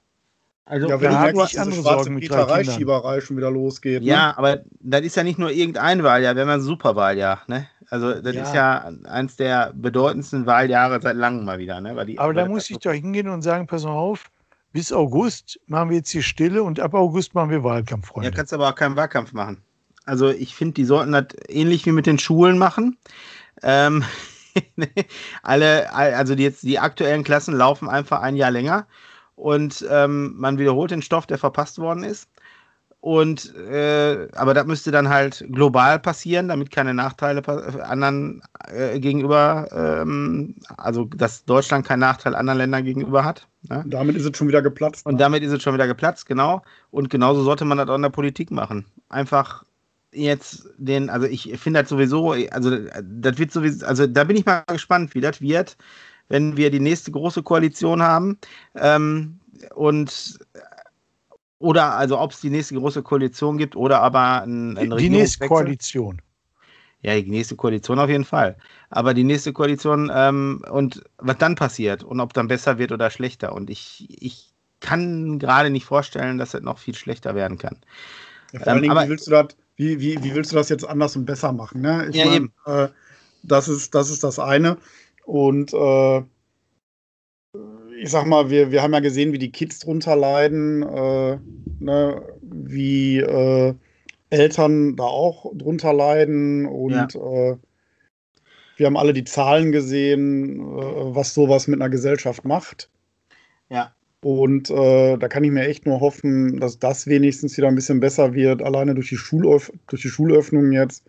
Also, ja, wenn du merkst, dass diese andere schwarze Peterei, Schieberei schon wieder losgeht. Ne? Ja, aber das ist ja nicht nur irgendein Wahljahr, wir haben ein Superwahljahr. Ne? Also, das ja. ist ja eins der bedeutendsten Wahljahre seit langem mal wieder. Ne? Die, aber da muss ich doch hingehen und sagen: Pass mal auf, bis August machen wir jetzt hier Stille und ab August machen wir Wahlkampf, Freunde. Ja, kannst aber auch keinen Wahlkampf machen. Also, ich finde, die sollten das ähnlich wie mit den Schulen machen. Ähm, *laughs* alle, also die, jetzt die aktuellen Klassen laufen einfach ein Jahr länger und ähm, man wiederholt den Stoff, der verpasst worden ist. Und äh, aber das müsste dann halt global passieren, damit keine Nachteile anderen äh, gegenüber, ähm, also dass Deutschland keinen Nachteil anderen Ländern gegenüber hat. Ne? Damit ist es schon wieder geplatzt. Und damit ist es schon wieder geplatzt, genau. Und genauso sollte man das auch in der Politik machen. Einfach jetzt den, also ich finde das sowieso, also das wird sowieso, also da bin ich mal gespannt, wie das wird, wenn wir die nächste große Koalition haben. Ähm, und oder also ob es die nächste große Koalition gibt oder aber ein, ein Die nächste Koalition. Ja, die nächste Koalition auf jeden Fall. Aber die nächste Koalition ähm, und was dann passiert und ob dann besser wird oder schlechter. Und ich, ich kann gerade nicht vorstellen, dass es noch viel schlechter werden kann. Ja, vor allen Dingen, ähm, wie willst du das wie, wie, wie willst du das jetzt anders und besser machen? Ne? Ich ja, mein, äh, das, ist, das ist das eine. Und äh, ich sag mal, wir, wir haben ja gesehen, wie die Kids drunter leiden, äh, ne? wie äh, Eltern da auch drunter leiden und ja. Äh, wir haben alle die Zahlen gesehen, äh, was sowas mit einer Gesellschaft macht. Ja. Und äh, da kann ich mir echt nur hoffen, dass das wenigstens wieder ein bisschen besser wird, alleine durch die, Schulöff durch die Schulöffnung jetzt,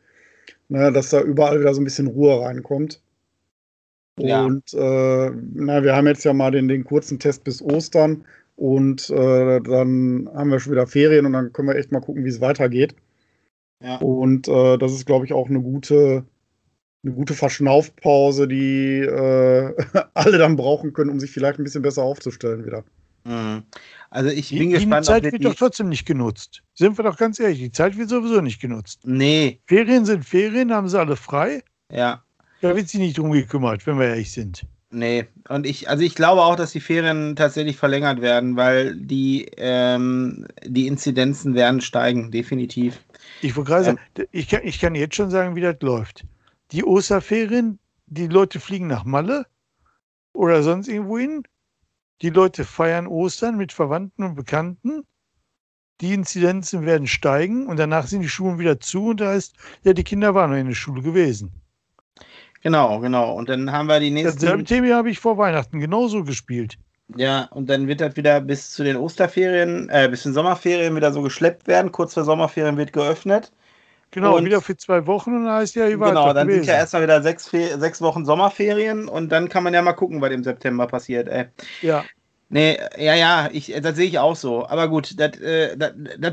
ne, dass da überall wieder so ein bisschen Ruhe reinkommt. Ja. Und äh, na, wir haben jetzt ja mal den, den kurzen Test bis Ostern und äh, dann haben wir schon wieder Ferien und dann können wir echt mal gucken, wie es weitergeht. Ja. Und äh, das ist, glaube ich, auch eine gute, eine gute Verschnaufpause, die äh, *laughs* alle dann brauchen können, um sich vielleicht ein bisschen besser aufzustellen wieder. Mhm. Also ich bin die, gespannt. Die Zeit wird doch trotzdem nicht genutzt. Sind wir doch ganz ehrlich, die Zeit wird sowieso nicht genutzt. Nee. Ferien sind Ferien, haben sie alle frei. Ja. Da wird sich nicht drum gekümmert, wenn wir ehrlich sind. Nee, und ich, also ich glaube auch, dass die Ferien tatsächlich verlängert werden, weil die, ähm, die Inzidenzen werden steigen, definitiv. Ich wollte gerade ähm, sagen, ich kann, ich kann jetzt schon sagen, wie das läuft. Die Osterferien, die Leute fliegen nach Malle oder sonst irgendwo hin die Leute feiern Ostern mit Verwandten und Bekannten. Die Inzidenzen werden steigen und danach sind die Schulen wieder zu und da heißt, ja, die Kinder waren noch in der Schule gewesen. Genau, genau. Und dann haben wir die nächsten. Dasselbe Thema habe ich vor Weihnachten genauso gespielt. Ja, und dann wird das wieder bis zu den Osterferien, äh, bis zu den Sommerferien wieder so geschleppt werden. Kurz vor Sommerferien wird geöffnet. Genau, und wieder für zwei Wochen und dann heißt ja, ich Genau, dann gewesen. sind ja erstmal wieder sechs, sechs Wochen Sommerferien und dann kann man ja mal gucken, was im September passiert, ey. Ja. Nee, ja, ja, ich, das sehe ich auch so. Aber gut, das, äh,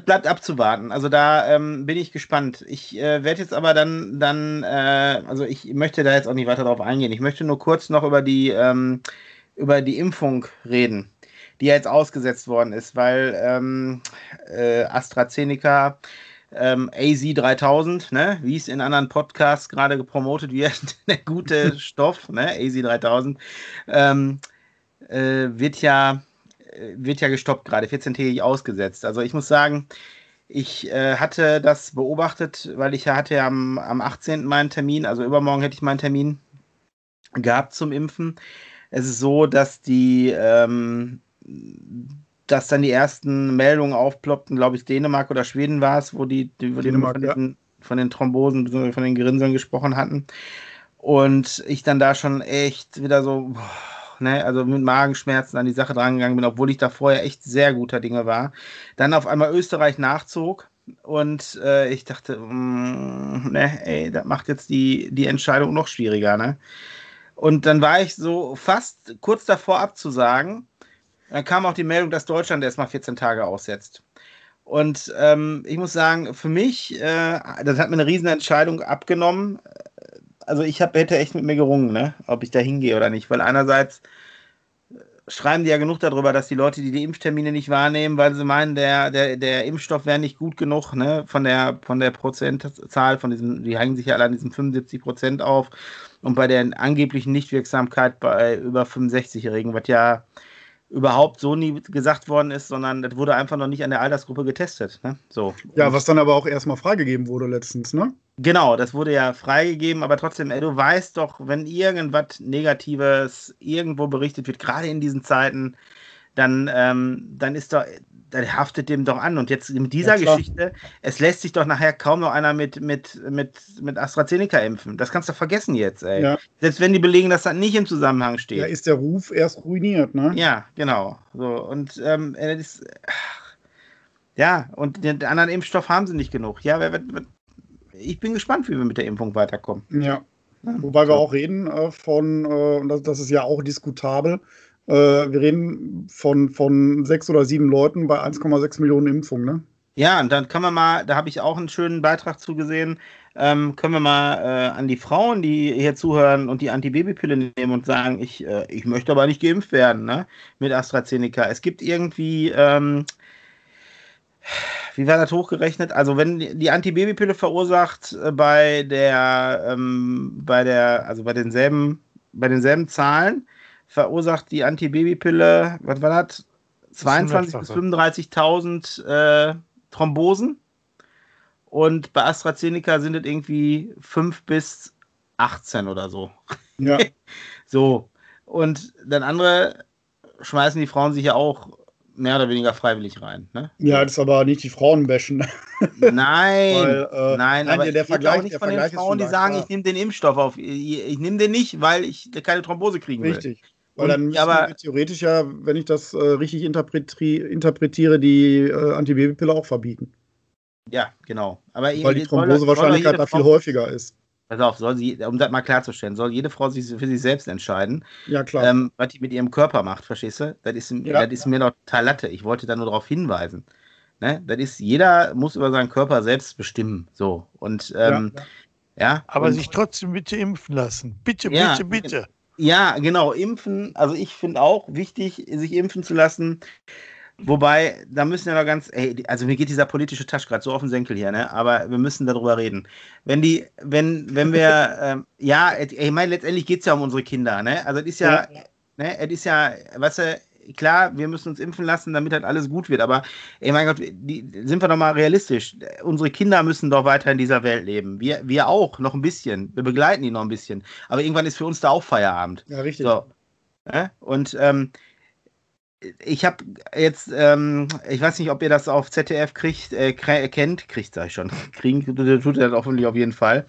bleibt abzuwarten. Also da ähm, bin ich gespannt. Ich äh, werde jetzt aber dann, dann äh, also ich möchte da jetzt auch nicht weiter drauf eingehen. Ich möchte nur kurz noch über die, ähm, über die Impfung reden, die ja jetzt ausgesetzt worden ist, weil ähm, äh, AstraZeneca ähm, AZ3000, ne, wie es in anderen Podcasts gerade gepromotet wird, *laughs* der gute Stoff, ne, AZ3000, ähm, äh, wird ja äh, wird ja gestoppt gerade, 14-tägig ausgesetzt. Also ich muss sagen, ich äh, hatte das beobachtet, weil ich hatte ja am, am 18. meinen Termin, also übermorgen hätte ich meinen Termin gehabt zum Impfen. Es ist so, dass die ähm, dass dann die ersten Meldungen aufploppten, glaube ich, Dänemark oder Schweden war es, wo die, die wo Dänemark, von, ja. von, den Thrombosen, von den Gerinnseln gesprochen hatten. Und ich dann da schon echt wieder so, ne, also mit Magenschmerzen an die Sache drangegangen bin, obwohl ich da vorher echt sehr guter Dinge war. Dann auf einmal Österreich nachzog und äh, ich dachte, mh, mm, ne, ey, das macht jetzt die, die Entscheidung noch schwieriger, ne? Und dann war ich so fast kurz davor abzusagen, dann kam auch die Meldung, dass Deutschland erstmal 14 Tage aussetzt. Und ähm, ich muss sagen, für mich, äh, das hat mir eine riesen Entscheidung abgenommen. Also ich hab, hätte echt mit mir gerungen, ne? ob ich da hingehe oder nicht. Weil einerseits schreiben die ja genug darüber, dass die Leute, die die Impftermine nicht wahrnehmen, weil sie meinen, der, der, der Impfstoff wäre nicht gut genug, ne, von der, von der Prozentzahl, von diesem, die hängen sich ja alle an diesem 75 Prozent auf und bei der angeblichen Nichtwirksamkeit bei über 65-Jährigen, was ja überhaupt so nie gesagt worden ist, sondern das wurde einfach noch nicht an der Altersgruppe getestet. Ne? So. Ja, was dann aber auch erstmal freigegeben wurde letztens, ne? Genau, das wurde ja freigegeben, aber trotzdem, ey, du weißt doch, wenn irgendwas Negatives irgendwo berichtet wird, gerade in diesen Zeiten, dann, ähm, dann ist doch, dann haftet dem doch an. Und jetzt mit dieser ja, Geschichte, es lässt sich doch nachher kaum noch einer mit, mit, mit, mit AstraZeneca impfen. Das kannst du vergessen jetzt, ey. Ja. Selbst wenn die belegen, dass das nicht im Zusammenhang steht. Ja, ist der Ruf erst ruiniert, ne? Ja, genau. So, und ähm, das ist, ja, und den anderen Impfstoff haben sie nicht genug. Ja, wer, wer, ich bin gespannt, wie wir mit der Impfung weiterkommen. Ja. ja Wobei so. wir auch reden äh, von, äh, und das, das, ist ja auch diskutabel, äh, wir reden von, von sechs oder sieben Leuten bei 1,6 Millionen Impfungen, ne? Ja, und dann können wir mal, da habe ich auch einen schönen Beitrag zugesehen, ähm, können wir mal äh, an die Frauen, die hier zuhören und die Antibabypille nehmen und sagen, ich, äh, ich möchte aber nicht geimpft werden, ne? Mit AstraZeneca. Es gibt irgendwie, ähm, wie war das hochgerechnet? Also wenn die Antibabypille verursacht äh, bei der, ähm, bei der, also bei denselben, bei denselben Zahlen, verursacht die Antibabypille, was war das? 22.000 bis 35.000 äh, Thrombosen. Und bei AstraZeneca sind es irgendwie 5 bis 18 oder so. Ja. *laughs* so. Und dann andere schmeißen die Frauen sich ja auch mehr oder weniger freiwillig rein. Ne? Ja, das ist aber nicht die Frauen bashen. *laughs* Nein, weil, äh, nein, aber der, der Vergleich, auch nicht von den Frauen, die sagen, ich nehme den Impfstoff auf. Ich, ich nehme den nicht, weil ich keine Thrombose kriegen will. Richtig. Weil dann müssen aber, wir theoretisch ja, wenn ich das äh, richtig interpreti interpretiere, die äh, Antibabypille auch verbieten. Ja, genau. Aber Weil die Thrombosewahrscheinlichkeit da viel häufiger ist. Pass auf, soll sie, um das mal klarzustellen, soll jede Frau sich für sich selbst entscheiden, ja, klar. Ähm, was die mit ihrem Körper macht, verstehst du? Das ist, ja. das ist mir noch total Latte. Ich wollte da nur darauf hinweisen. Ne? Das ist, jeder muss über seinen Körper selbst bestimmen. So. Und ähm, ja, ja. Aber und, sich trotzdem bitte impfen lassen. Bitte, bitte, bitte. Ja, genau, impfen. Also ich finde auch wichtig, sich impfen zu lassen. Wobei, da müssen wir noch ganz, ey, also mir geht dieser politische Tasch gerade so auf den Senkel hier, ne? Aber wir müssen darüber reden. Wenn die, wenn, wenn wir, *laughs* ähm, ja, ich meine, letztendlich geht es ja um unsere Kinder, ne? Also es ist ja, ja. ne, es ist ja, weißt du, klar, wir müssen uns impfen lassen, damit halt alles gut wird. Aber, ey, mein Gott, die, sind wir doch mal realistisch. Unsere Kinder müssen doch weiter in dieser Welt leben. Wir, wir auch, noch ein bisschen. Wir begleiten die noch ein bisschen. Aber irgendwann ist für uns da auch Feierabend. Ja, richtig. So. Ja? Und ähm, ich habe jetzt, ähm, ich weiß nicht, ob ihr das auf ZDF kriegt, äh, kennt, kriegt, sag ich schon, *laughs* kriegen, tut ihr das hoffentlich auf jeden Fall.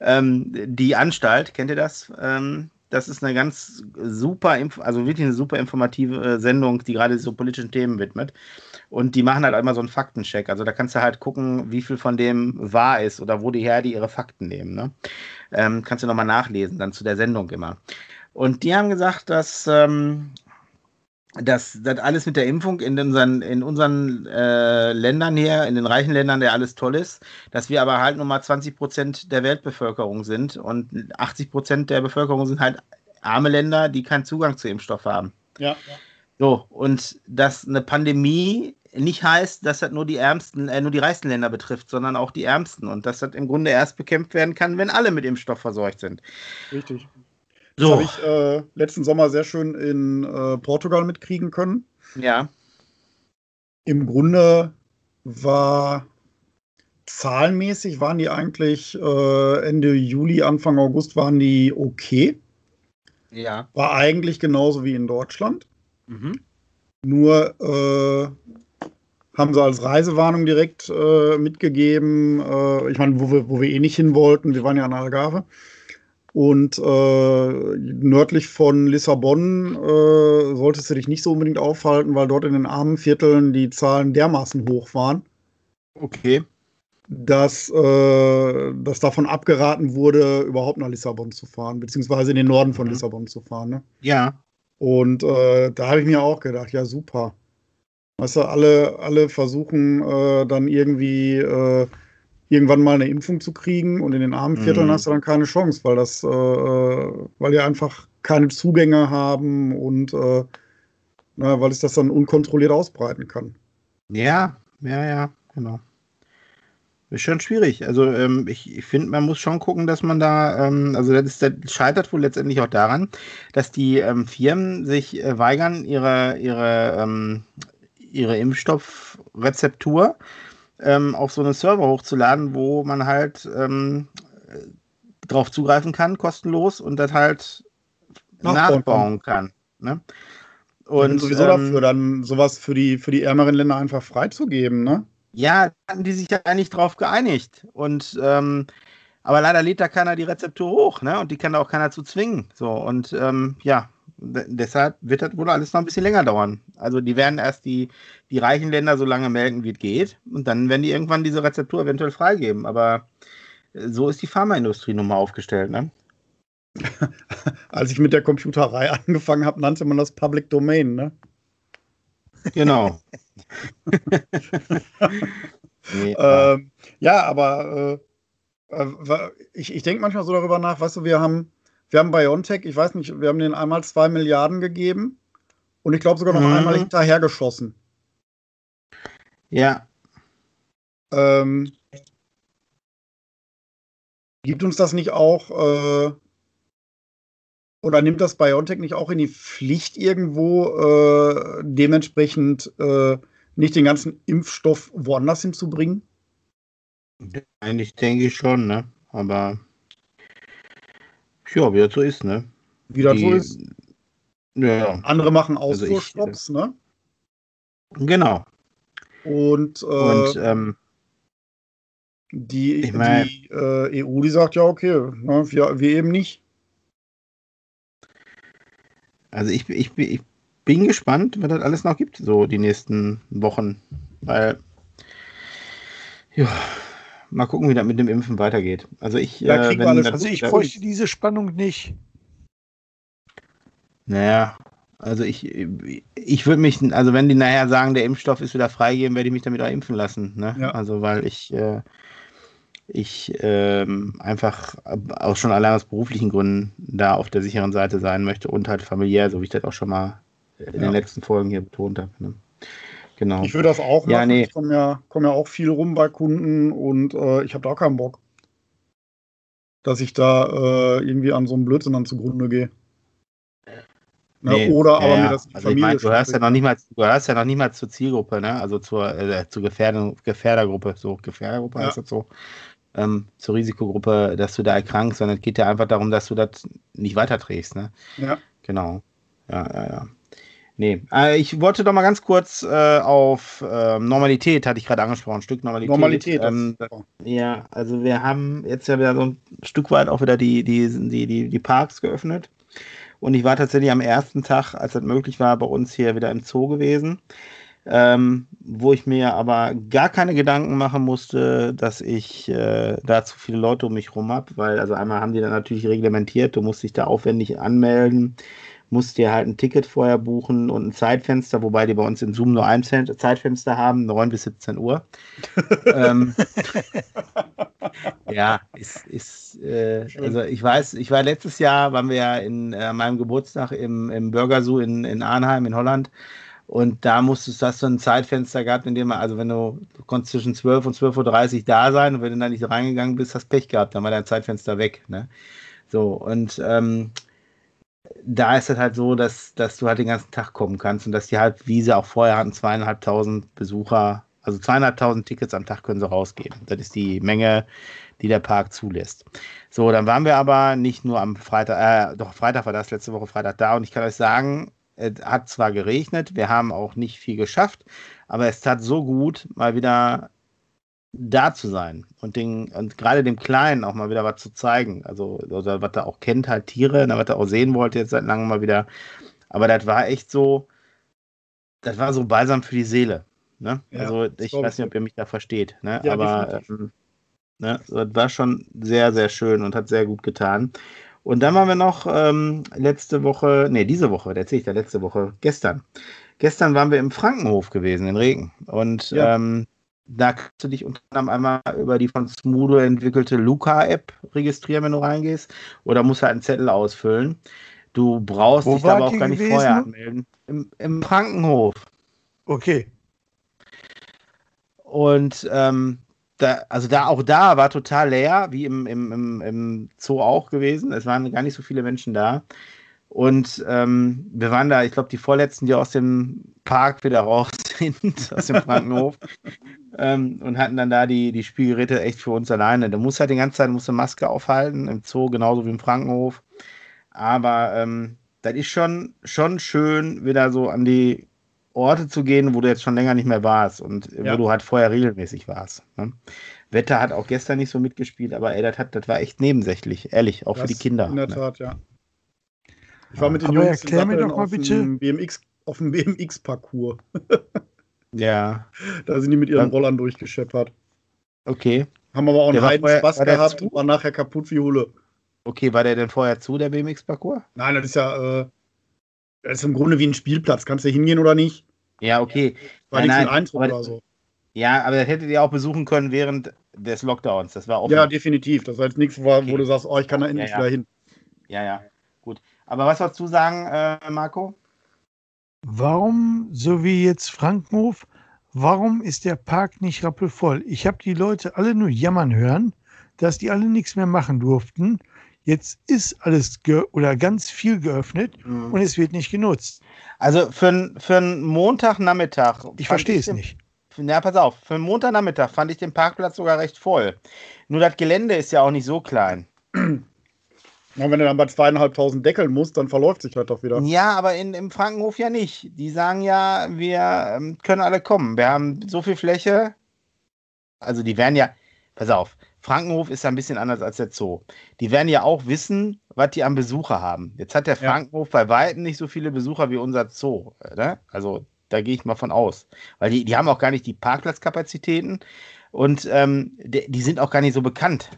Ähm, die Anstalt, kennt ihr das? Ähm, das ist eine ganz super, also wirklich eine super informative äh, Sendung, die gerade so politischen Themen widmet. Und die machen halt immer so einen Faktencheck. Also da kannst du halt gucken, wie viel von dem wahr ist oder wo die her die ihre Fakten nehmen. Ne? Ähm, kannst du nochmal nachlesen, dann zu der Sendung immer. Und die haben gesagt, dass, ähm, dass das alles mit der Impfung in unseren, in unseren äh, Ländern hier, in den reichen Ländern, der alles toll ist, dass wir aber halt nur mal 20 Prozent der Weltbevölkerung sind und 80 Prozent der Bevölkerung sind halt arme Länder, die keinen Zugang zu Impfstoff haben. Ja. So, und dass eine Pandemie nicht heißt, dass das nur die ärmsten, äh, nur die reichsten Länder betrifft, sondern auch die ärmsten und dass das im Grunde erst bekämpft werden kann, wenn alle mit Impfstoff versorgt sind. Richtig. So. Das habe ich äh, letzten Sommer sehr schön in äh, Portugal mitkriegen können. Ja. Im Grunde war zahlenmäßig waren die eigentlich äh, Ende Juli, Anfang August waren die okay. Ja. War eigentlich genauso wie in Deutschland. Mhm. Nur äh, haben sie als Reisewarnung direkt äh, mitgegeben. Äh, ich meine, wo wir, wo wir eh nicht hin wollten, wir waren ja an Algarve. Und äh, nördlich von Lissabon äh, solltest du dich nicht so unbedingt aufhalten, weil dort in den armen Vierteln die Zahlen dermaßen hoch waren. Okay. Dass, äh, dass davon abgeraten wurde, überhaupt nach Lissabon zu fahren, beziehungsweise in den Norden von mhm. Lissabon zu fahren. Ne? Ja. Und äh, da habe ich mir auch gedacht, ja, super. Weißt du, alle, alle versuchen äh, dann irgendwie äh, irgendwann mal eine Impfung zu kriegen und in den armen Vierteln mhm. hast du dann keine Chance, weil das, äh, weil die einfach keine Zugänge haben und äh, na, weil es das dann unkontrolliert ausbreiten kann. Ja, ja, ja, genau. Ist schon schwierig. Also ähm, ich, ich finde, man muss schon gucken, dass man da, ähm, also das, ist, das, scheitert wohl letztendlich auch daran, dass die ähm, Firmen sich äh, weigern, ihre, ihre, ähm, ihre Impfstoffrezeptur ähm, auf so einen Server hochzuladen, wo man halt ähm, drauf zugreifen kann, kostenlos und das halt nachbauen, nachbauen kann. Ne? Und sowieso dafür, dann sowas für die, für die ärmeren Länder einfach freizugeben, ne? Ja, hatten die sich ja eigentlich drauf geeinigt. Und ähm, aber leider lädt da keiner die Rezeptur hoch, ne? Und die kann da auch keiner zu zwingen. So, und ähm, ja, deshalb wird das wohl alles noch ein bisschen länger dauern. Also die werden erst die, die reichen Länder so lange melden, wie es geht. Und dann werden die irgendwann diese Rezeptur eventuell freigeben. Aber äh, so ist die Pharmaindustrie nun mal aufgestellt, ne? *laughs* Als ich mit der Computerei angefangen habe, nannte man das Public Domain, ne? Genau. *laughs* nee, ähm, ja, aber äh, äh, ich, ich denke manchmal so darüber nach, weißt du, wir haben, wir haben BioNTech, ich weiß nicht, wir haben denen einmal zwei Milliarden gegeben und ich glaube sogar noch mhm. einmal hinterhergeschossen. Ja. Ähm, gibt uns das nicht auch äh, oder nimmt das BioNTech nicht auch in die Pflicht irgendwo äh, dementsprechend äh, nicht den ganzen Impfstoff woanders hinzubringen? Eigentlich denke ich schon, ne? Aber ja, wie das so ist, ne? Wie das so ist. Ja. Andere machen Ausfuhrstopps, also ich, ne? Genau. Und, äh, Und ähm, die, mein, die äh, EU, die sagt ja, okay, ne, wir, wir eben nicht. Also ich, ich, ich bin gespannt, was das alles noch gibt, so die nächsten Wochen. Weil, ja, mal gucken, wie das mit dem Impfen weitergeht. Also ich, ja, äh, wenn, also ich bräuchte diese Spannung nicht. Naja, also ich, ich würde mich, also wenn die nachher sagen, der Impfstoff ist wieder freigegeben, werde ich mich damit auch impfen lassen. Ne? Ja. Also weil ich, äh, ich ähm, einfach auch schon allein aus beruflichen Gründen da auf der sicheren Seite sein möchte und halt familiär, so wie ich das auch schon mal in ja. den letzten Folgen hier betont habe. Ne? Genau. Ich würde das auch machen. Ja, nee. Ich komme ja, komm ja auch viel rum bei Kunden und äh, ich habe da auch keinen Bock, dass ich da äh, irgendwie an so einem Blödsinn dann zugrunde gehe. Ne? Nee, oder aber ja, mir das also Familie ich mein, du hörst ja noch nicht mal, du hörst ja noch nicht mal zur Zielgruppe, ne? Also zur, äh, zur Gefährdung, Gefährdergruppe, so Gefährdergruppe heißt das so ähm, zur Risikogruppe, dass du da erkrankst, sondern es geht ja einfach darum, dass du das nicht weiterträgst. Ne? Ja. Genau. Ja, ja, ja. Nee, äh, ich wollte doch mal ganz kurz äh, auf äh, Normalität, hatte ich gerade angesprochen, ein Stück Normalität. Normalität. Ähm, ja, also wir haben jetzt ja wieder so ein Stück weit auch wieder die, die, die, die, die Parks geöffnet. Und ich war tatsächlich am ersten Tag, als das möglich war, bei uns hier wieder im Zoo gewesen ähm, wo ich mir aber gar keine Gedanken machen musste, dass ich äh, da zu viele Leute um mich rum habe, weil also einmal haben die dann natürlich reglementiert, du musst dich da aufwendig anmelden, musst dir halt ein Ticket vorher buchen und ein Zeitfenster, wobei die bei uns in Zoom nur ein Zeitfenster haben, 9 bis 17 Uhr. *laughs* ähm, ja, ist, ist äh, also ich weiß, ich war letztes Jahr, waren wir ja in äh, meinem Geburtstag im, im Burger Zoo in, in Arnheim in Holland und da musstest du, hast du ein Zeitfenster gehabt, in dem man, also wenn du, du konntest zwischen 12 und 12.30 Uhr da sein und wenn du da nicht reingegangen bist, hast Pech gehabt, dann war dein Zeitfenster weg. Ne? So, und ähm, da ist es halt so, dass, dass du halt den ganzen Tag kommen kannst und dass die halt, wie sie auch vorher hatten, zweieinhalbtausend Besucher, also zweieinhalbtausend Tickets am Tag können sie rausgeben. Das ist die Menge, die der Park zulässt. So, dann waren wir aber nicht nur am Freitag, äh, doch Freitag war das, letzte Woche Freitag da und ich kann euch sagen, es hat zwar geregnet, wir haben auch nicht viel geschafft, aber es tat so gut, mal wieder da zu sein und, den, und gerade dem Kleinen auch mal wieder was zu zeigen. Also, oder was er auch kennt, halt Tiere, was er auch sehen wollte, jetzt seit langem mal wieder. Aber das war echt so, das war so balsam für die Seele. Ne? Ja, also, ich weiß nicht, ob ihr mich da versteht. Ne? Ja, aber ähm, ne? das war schon sehr, sehr schön und hat sehr gut getan. Und dann waren wir noch ähm, letzte Woche, nee, diese Woche, der erzähle ich da letzte Woche, gestern. Gestern waren wir im Frankenhof gewesen, in Regen. Und ja. ähm, da kannst du dich unter anderem einmal über die von Smudo entwickelte Luca-App registrieren, wenn du reingehst. Oder musst halt einen Zettel ausfüllen. Du brauchst Wo dich aber auch gar nicht gewesen? vorher anmelden. Im, Im Frankenhof. Okay. Und ähm, da, also da auch da war total leer, wie im, im, im, im Zoo auch gewesen. Es waren gar nicht so viele Menschen da. Und ähm, wir waren da, ich glaube, die vorletzten, die aus dem Park wieder raus *laughs* sind, aus dem Frankenhof. ähm, und hatten dann da die, die Spielgeräte echt für uns alleine. Da muss halt die ganze Zeit musst Maske aufhalten, im Zoo genauso wie im Frankenhof. Aber ähm, das ist schon, schon schön, wieder so an die Orte zu gehen, wo du jetzt schon länger nicht mehr warst und ja. wo du halt vorher regelmäßig warst. Ne? Wetter hat auch gestern nicht so mitgespielt, aber ey, das, hat, das war echt nebensächlich, ehrlich, auch das für die Kinder. In der ne? Tat, ja. Ich war mit den aber Jungs erklär mir doch mal bitte. BMX, auf dem BMX-Parcours. *laughs* ja. Da sind die mit ihren Rollern durchgescheppert. Okay. Haben aber auch einen heiden Spaß gehabt und war nachher kaputt wie Hulle. Okay, war der denn vorher zu, der BMX-Parcours? Nein, das ist ja, äh, das ist im Grunde wie ein Spielplatz. Kannst du hingehen oder nicht? Ja, okay. War nein, nichts mit Eindruck oder so. Ja, aber das hättet ihr auch besuchen können während des Lockdowns. Das war auch. Ja, definitiv. Das war jetzt nichts, wo, okay. du sagst, oh, ich kann da endlich ja, ja. wieder hin. Ja, ja. Gut. Aber was wolltest du sagen, äh, Marco? Warum, so wie jetzt Frankenhof, warum ist der Park nicht rappelvoll? Ich habe die Leute alle nur jammern hören, dass die alle nichts mehr machen durften. Jetzt ist alles oder ganz viel geöffnet mhm. und es wird nicht genutzt. Also für, für einen Montagnachmittag. Ich verstehe es nicht. Na, pass auf, für einen Montagnachmittag fand ich den Parkplatz sogar recht voll. Nur das Gelände ist ja auch nicht so klein. Und wenn du dann bei zweieinhalbtausend deckeln musst, dann verläuft sich halt doch wieder. Ja, aber in, im Frankenhof ja nicht. Die sagen ja, wir ähm, können alle kommen. Wir haben so viel Fläche. Also die werden ja, pass auf, Frankenhof ist ja ein bisschen anders als der Zoo. Die werden ja auch wissen, was die an Besucher haben. Jetzt hat der Frankenhof ja. bei Weitem nicht so viele Besucher wie unser Zoo. Ne? Also da gehe ich mal von aus. Weil die, die haben auch gar nicht die Parkplatzkapazitäten und ähm, die, die sind auch gar nicht so bekannt.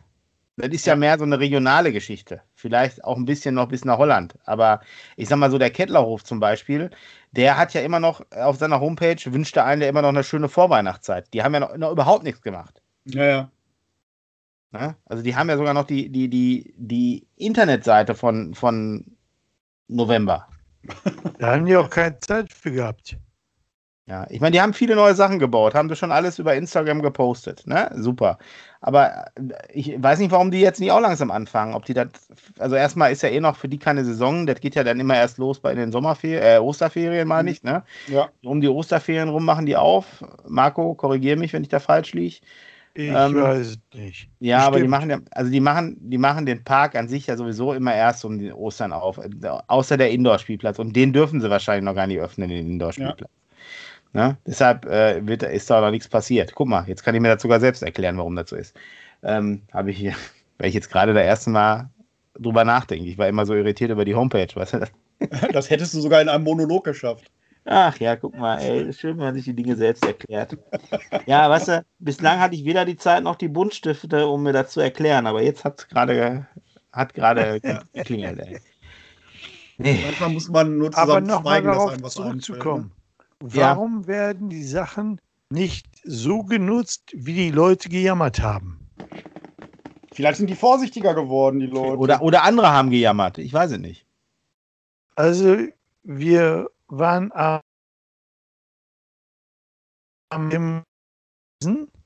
Das ist ja mehr so eine regionale Geschichte. Vielleicht auch ein bisschen noch bis nach Holland. Aber ich sag mal so, der Kettlerhof zum Beispiel, der hat ja immer noch auf seiner Homepage, wünscht er einen, der immer noch eine schöne Vorweihnachtszeit. Die haben ja noch, noch überhaupt nichts gemacht. Ja, ja. Na? Ne? Also die haben ja sogar noch die, die, die, die Internetseite von, von November. Da haben die auch keine Zeit für gehabt. Ja, ich meine, die haben viele neue Sachen gebaut, haben das schon alles über Instagram gepostet, ne? Super. Aber äh, ich weiß nicht, warum die jetzt nicht auch langsam anfangen. Ob die das, also erstmal ist ja eh noch für die keine Saison, das geht ja dann immer erst los bei den Sommerferien, äh, Osterferien, meine ich, ne? Ja. Um die Osterferien rum machen die auf. Marco, korrigiere mich, wenn ich da falsch liege. Ich ähm, weiß nicht. Ja, Bestimmt. aber die machen ja, also die machen, die machen den Park an sich ja sowieso immer erst um den Ostern auf, außer der Indoor-Spielplatz. Und den dürfen sie wahrscheinlich noch gar nicht öffnen, den Indoor-Spielplatz. Ja. Ne? Deshalb äh, wird, ist da noch nichts passiert. Guck mal, jetzt kann ich mir das sogar selbst erklären, warum das so ist. Ähm, Habe ich hier, *laughs* weil ich jetzt gerade das erste Mal drüber nachdenke. Ich war immer so irritiert über die Homepage. Weißt du? Das *laughs* hättest du sogar in einem Monolog geschafft. Ach ja, guck mal, ey, schön, wenn man sich die Dinge selbst erklärt. Ja, weißt du, bislang hatte ich weder die Zeit noch die Buntstifte, um mir das zu erklären, aber jetzt hat es gerade hat gerade geklingelt, ey. Nee. Manchmal muss man nur zusammen aber noch mal darauf zurückzukommen. Warum ja. werden die Sachen nicht so genutzt, wie die Leute gejammert haben? Vielleicht sind die vorsichtiger geworden, die Leute. Oder, oder andere haben gejammert. Ich weiß es nicht. Also, wir waren am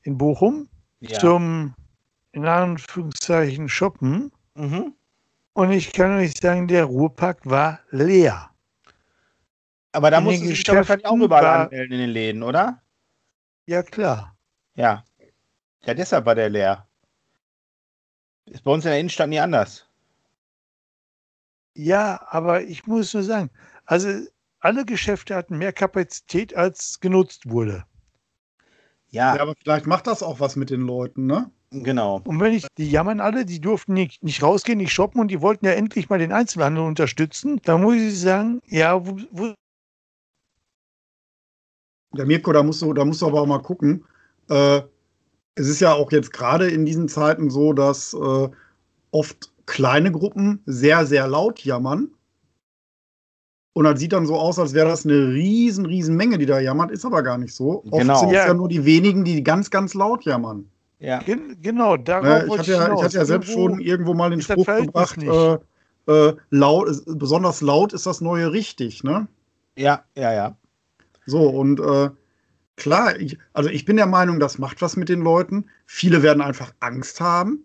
in Bochum ja. zum in Anführungszeichen shoppen. Mhm. Und ich kann euch sagen, der Ruhrpark war leer. Aber da musst du dich doch wahrscheinlich auch überall war, anmelden in den Läden, oder? Ja, klar. Ja. Ja, deshalb war der leer. Ist bei uns in der Innenstadt nie anders. Ja, aber ich muss nur sagen, also alle Geschäfte hatten mehr Kapazität, als genutzt wurde. Ja. ja, aber vielleicht macht das auch was mit den Leuten, ne? Genau. Und wenn ich, die jammern alle, die durften nicht, nicht rausgehen, nicht shoppen und die wollten ja endlich mal den Einzelhandel unterstützen. Da muss ich sagen, ja, wo, wo ja, Mirko, da musst du, da musst du aber auch mal gucken. Äh, es ist ja auch jetzt gerade in diesen Zeiten so, dass äh, oft kleine Gruppen sehr, sehr laut jammern. Und das sieht dann so aus, als wäre das eine riesen, riesen Menge, die da jammert, ist aber gar nicht so. Oft Genau. sind es Ja. ja nur die wenigen, die ganz, ganz laut jammern. Ja. Gen genau, darauf Ne, ich, hatte ja, ich hatte ja selbst Irgendwo- schon irgendwo mal den Spruch gebracht, äh, äh, laut, besonders laut ist das neue richtig, ne? Ja, ja, ja. So, und äh, klar, ich, also ich bin der Meinung, das macht was mit den Leuten. Viele werden einfach Angst haben.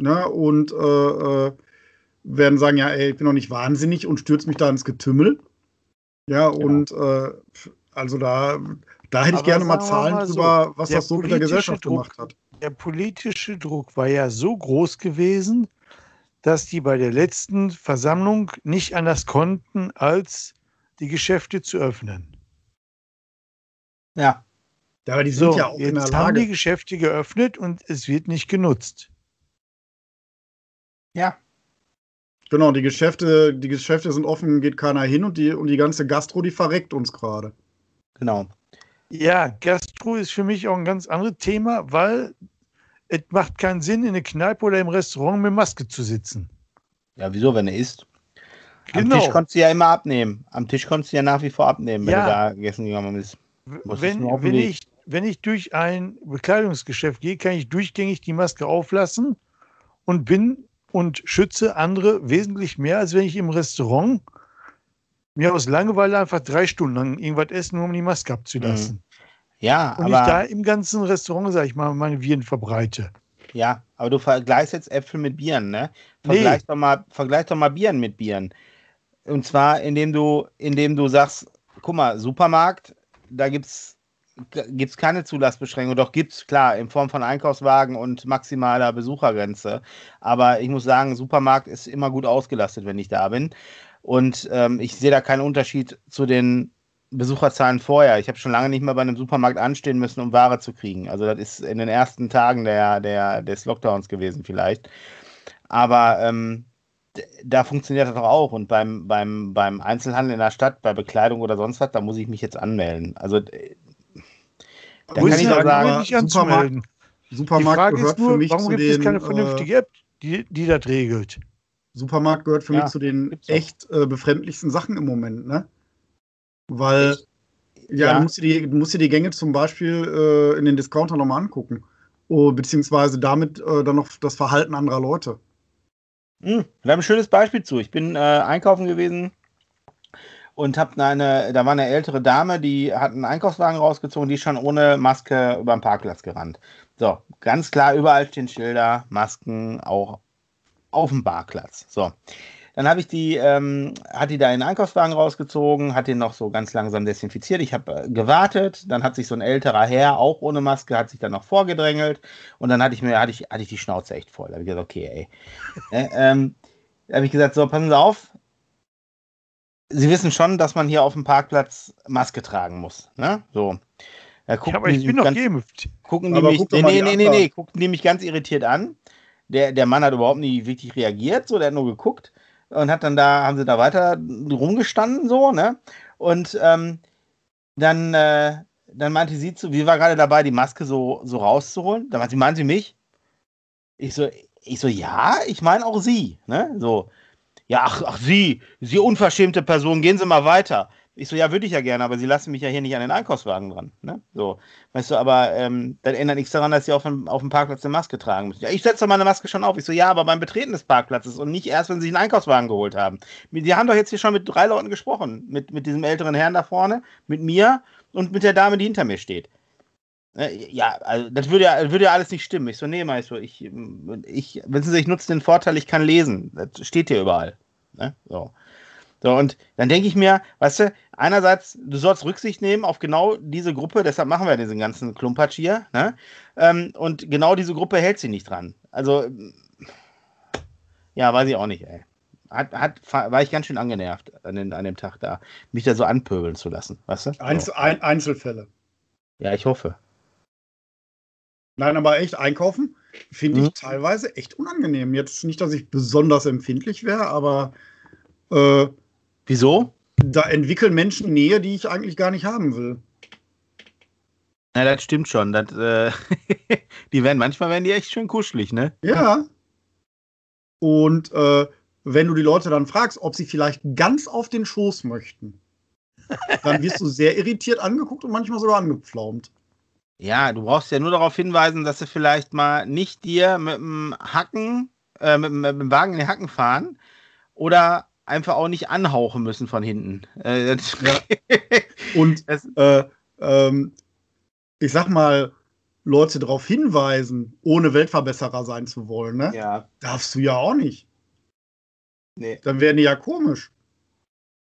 Ne? Und äh, äh, werden sagen, ja, ey, ich bin doch nicht wahnsinnig und stürze mich da ins Getümmel. Ja, und äh, also da, da hätte ich Aber gerne mal Zahlen mal so, drüber, was das so mit der Gesellschaft Druck- gemacht hat. der politische Druck war ja so groß gewesen, dass die bei der letzten Versammlung nicht anders konnten, als die Geschäfte zu öffnen. Ja. Aber die sind So, ja auch in der jetzt haben die Lage. Geschäfte geöffnet und es wird nicht genutzt. Ja. Genau, die Geschäfte, die Geschäfte sind offen, geht keiner hin und die, und die ganze Gastro, die verreckt uns gerade. Genau. Ja, Gastro ist für mich auch ein ganz anderes Thema, weil es macht keinen Sinn, in einer Kneipe oder im Restaurant mit Maske zu sitzen. Ja, wieso, wenn er isst? Am Genau. Tisch konntest du ja immer abnehmen. Am Tisch konntest du ja nach wie vor abnehmen, wenn Ja. du da gegessen gegangen bist. Wenn, wenn, ich, wenn ich durch ein Bekleidungsgeschäft gehe, kann ich durchgängig die Maske auflassen und bin und schütze andere wesentlich mehr, als wenn ich im Restaurant mir aus Langeweile einfach drei Stunden lang irgendwas essen, nur um die Maske abzulassen. Ja, Und ich da Mhm. aber, im ganzen Restaurant, sag ich mal, meine Viren verbreite. ja, aber du vergleichst jetzt Äpfel mit Bieren, ne? Nee. Vergleich, doch mal, vergleich doch mal Bieren mit Bieren. Und zwar, indem du, indem du sagst, guck mal, Supermarkt, da gibt's gibt's keine Zulassbeschränkung, doch gibt's klar in Form von Einkaufswagen und maximaler Besuchergrenze. Aber ich muss sagen, Supermarkt ist immer gut ausgelastet, wenn ich da bin. Und ähm, ich sehe da keinen Unterschied zu den Besucherzahlen vorher. Ich habe schon lange nicht mehr bei einem Supermarkt anstehen müssen, um Ware zu kriegen. Also das ist in den ersten Tagen der, der, des Lockdowns gewesen vielleicht. Aber ähm, da funktioniert das doch auch. Und beim, beim, beim Einzelhandel in der Stadt, bei Bekleidung oder sonst was, da muss ich mich jetzt anmelden. Also äh, da Muss kann ich doch sagen, nicht Supermarkt. Die Supermarkt Frage gehört ist nur, für mich warum zu gibt den es keine äh, vernünftige App, die, die das regelt? Supermarkt gehört für Ja, mich zu den echt äh, befremdlichsten Sachen im Moment, ne? Weil, ja, Ja. Du, musst dir die, du musst dir die Gänge zum Beispiel äh, in den Discounter nochmal angucken. Oh, beziehungsweise damit äh, dann noch das Verhalten anderer Leute. Hm, da habe ein schönes Beispiel zu. Ich bin äh, einkaufen gewesen und habe eine, da war eine ältere Dame, die hat einen Einkaufswagen rausgezogen, die ist schon ohne Maske über den Parkplatz gerannt. So, ganz klar, überall stehen Schilder, Masken, auch auf dem Parkplatz. So. Dann habe ich die, ähm, hat die da in den Einkaufswagen rausgezogen, hat den noch so ganz langsam desinfiziert. Ich habe äh, gewartet, dann hat sich so ein älterer Herr, auch ohne Maske, hat sich dann noch vorgedrängelt und dann hatte ich mir, hatte ich, hatte ich die Schnauze echt voll. Da habe ich gesagt, okay, ey. *laughs* Äh, ähm, da habe ich gesagt, so, passen Sie auf. Sie wissen schon, dass man hier auf dem Parkplatz Maske tragen muss. Ne? So. Ja, gucken aber ich bin noch geimpft. gucken die Aber mich, nee, nee, nee, nee, gucken die mich ganz irritiert an. Der, der Mann hat überhaupt nicht wirklich reagiert, so, der hat nur geguckt und hat dann da, haben sie da weiter rumgestanden, so, ne? Und ähm, dann, äh, dann meinte sie zu, wie war gerade dabei, die Maske so, so rauszuholen. Da meinte sie, meinen Sie mich? Ich so, ich so, ja, ich meine auch Sie, ne? So, ja, ach, ach, Sie, Sie unverschämte Person, gehen Sie mal weiter. Ich so, ja, würde ich ja gerne, aber Sie lassen mich ja hier nicht an den Einkaufswagen dran, ne? So, weißt du, aber ähm, dann ändert nichts daran, dass Sie auf dem, auf dem Parkplatz eine Maske tragen müssen. Ja, ich setze meine Maske schon auf. Ich so, ja, aber beim Betreten des Parkplatzes und nicht erst, wenn Sie einen Einkaufswagen geholt haben. Die haben doch jetzt hier schon mit drei Leuten gesprochen. Mit, mit diesem älteren Herrn da vorne, mit mir und mit der Dame, die hinter mir steht. Äh, Ja, also das würde ja, würde ja alles nicht stimmen. Ich so, nee, meinst du, ich, ich, wissen Sie, ich nutze den Vorteil, ich kann lesen. Das steht hier überall. Ne? So. So, und dann denke ich mir, weißt du, einerseits, du sollst Rücksicht nehmen auf genau diese Gruppe, deshalb machen wir diesen ganzen Klumpatsch hier, ne? Ähm, und genau diese Gruppe hält sich nicht dran. Also, ja, weiß ich auch nicht, ey. Hat, hat, war ich ganz schön angenervt an, den, an dem Tag da, mich da so anpöbeln zu lassen, weißt du? Einzel ein, Einzelfälle. Ja, ich hoffe. Nein, aber echt einkaufen finde Mhm. ich teilweise echt unangenehm. Jetzt nicht, dass ich besonders empfindlich wäre, aber äh, Wieso? da entwickeln Menschen Nähe, die ich eigentlich gar nicht haben will. Na, das stimmt schon. Das, äh, *laughs* die werden manchmal werden die echt schön kuschelig, ne? Ja, Und äh, wenn du die Leute dann fragst, ob sie vielleicht ganz auf den Schoß möchten, *laughs* dann wirst du sehr irritiert angeguckt und manchmal sogar angepflaumt. Ja, du brauchst ja nur darauf hinweisen, dass sie vielleicht mal nicht dir mit dem Hacken, äh, mit, mit, dem Wagen in den Hacken fahren oder einfach auch nicht anhauchen müssen von hinten. Äh, ja. *laughs* Und äh, ähm, ich sag mal, Leute darauf hinweisen, ohne Weltverbesserer sein zu wollen, ne? Ja. Darfst du ja auch nicht. Nee. Dann werden die ja komisch.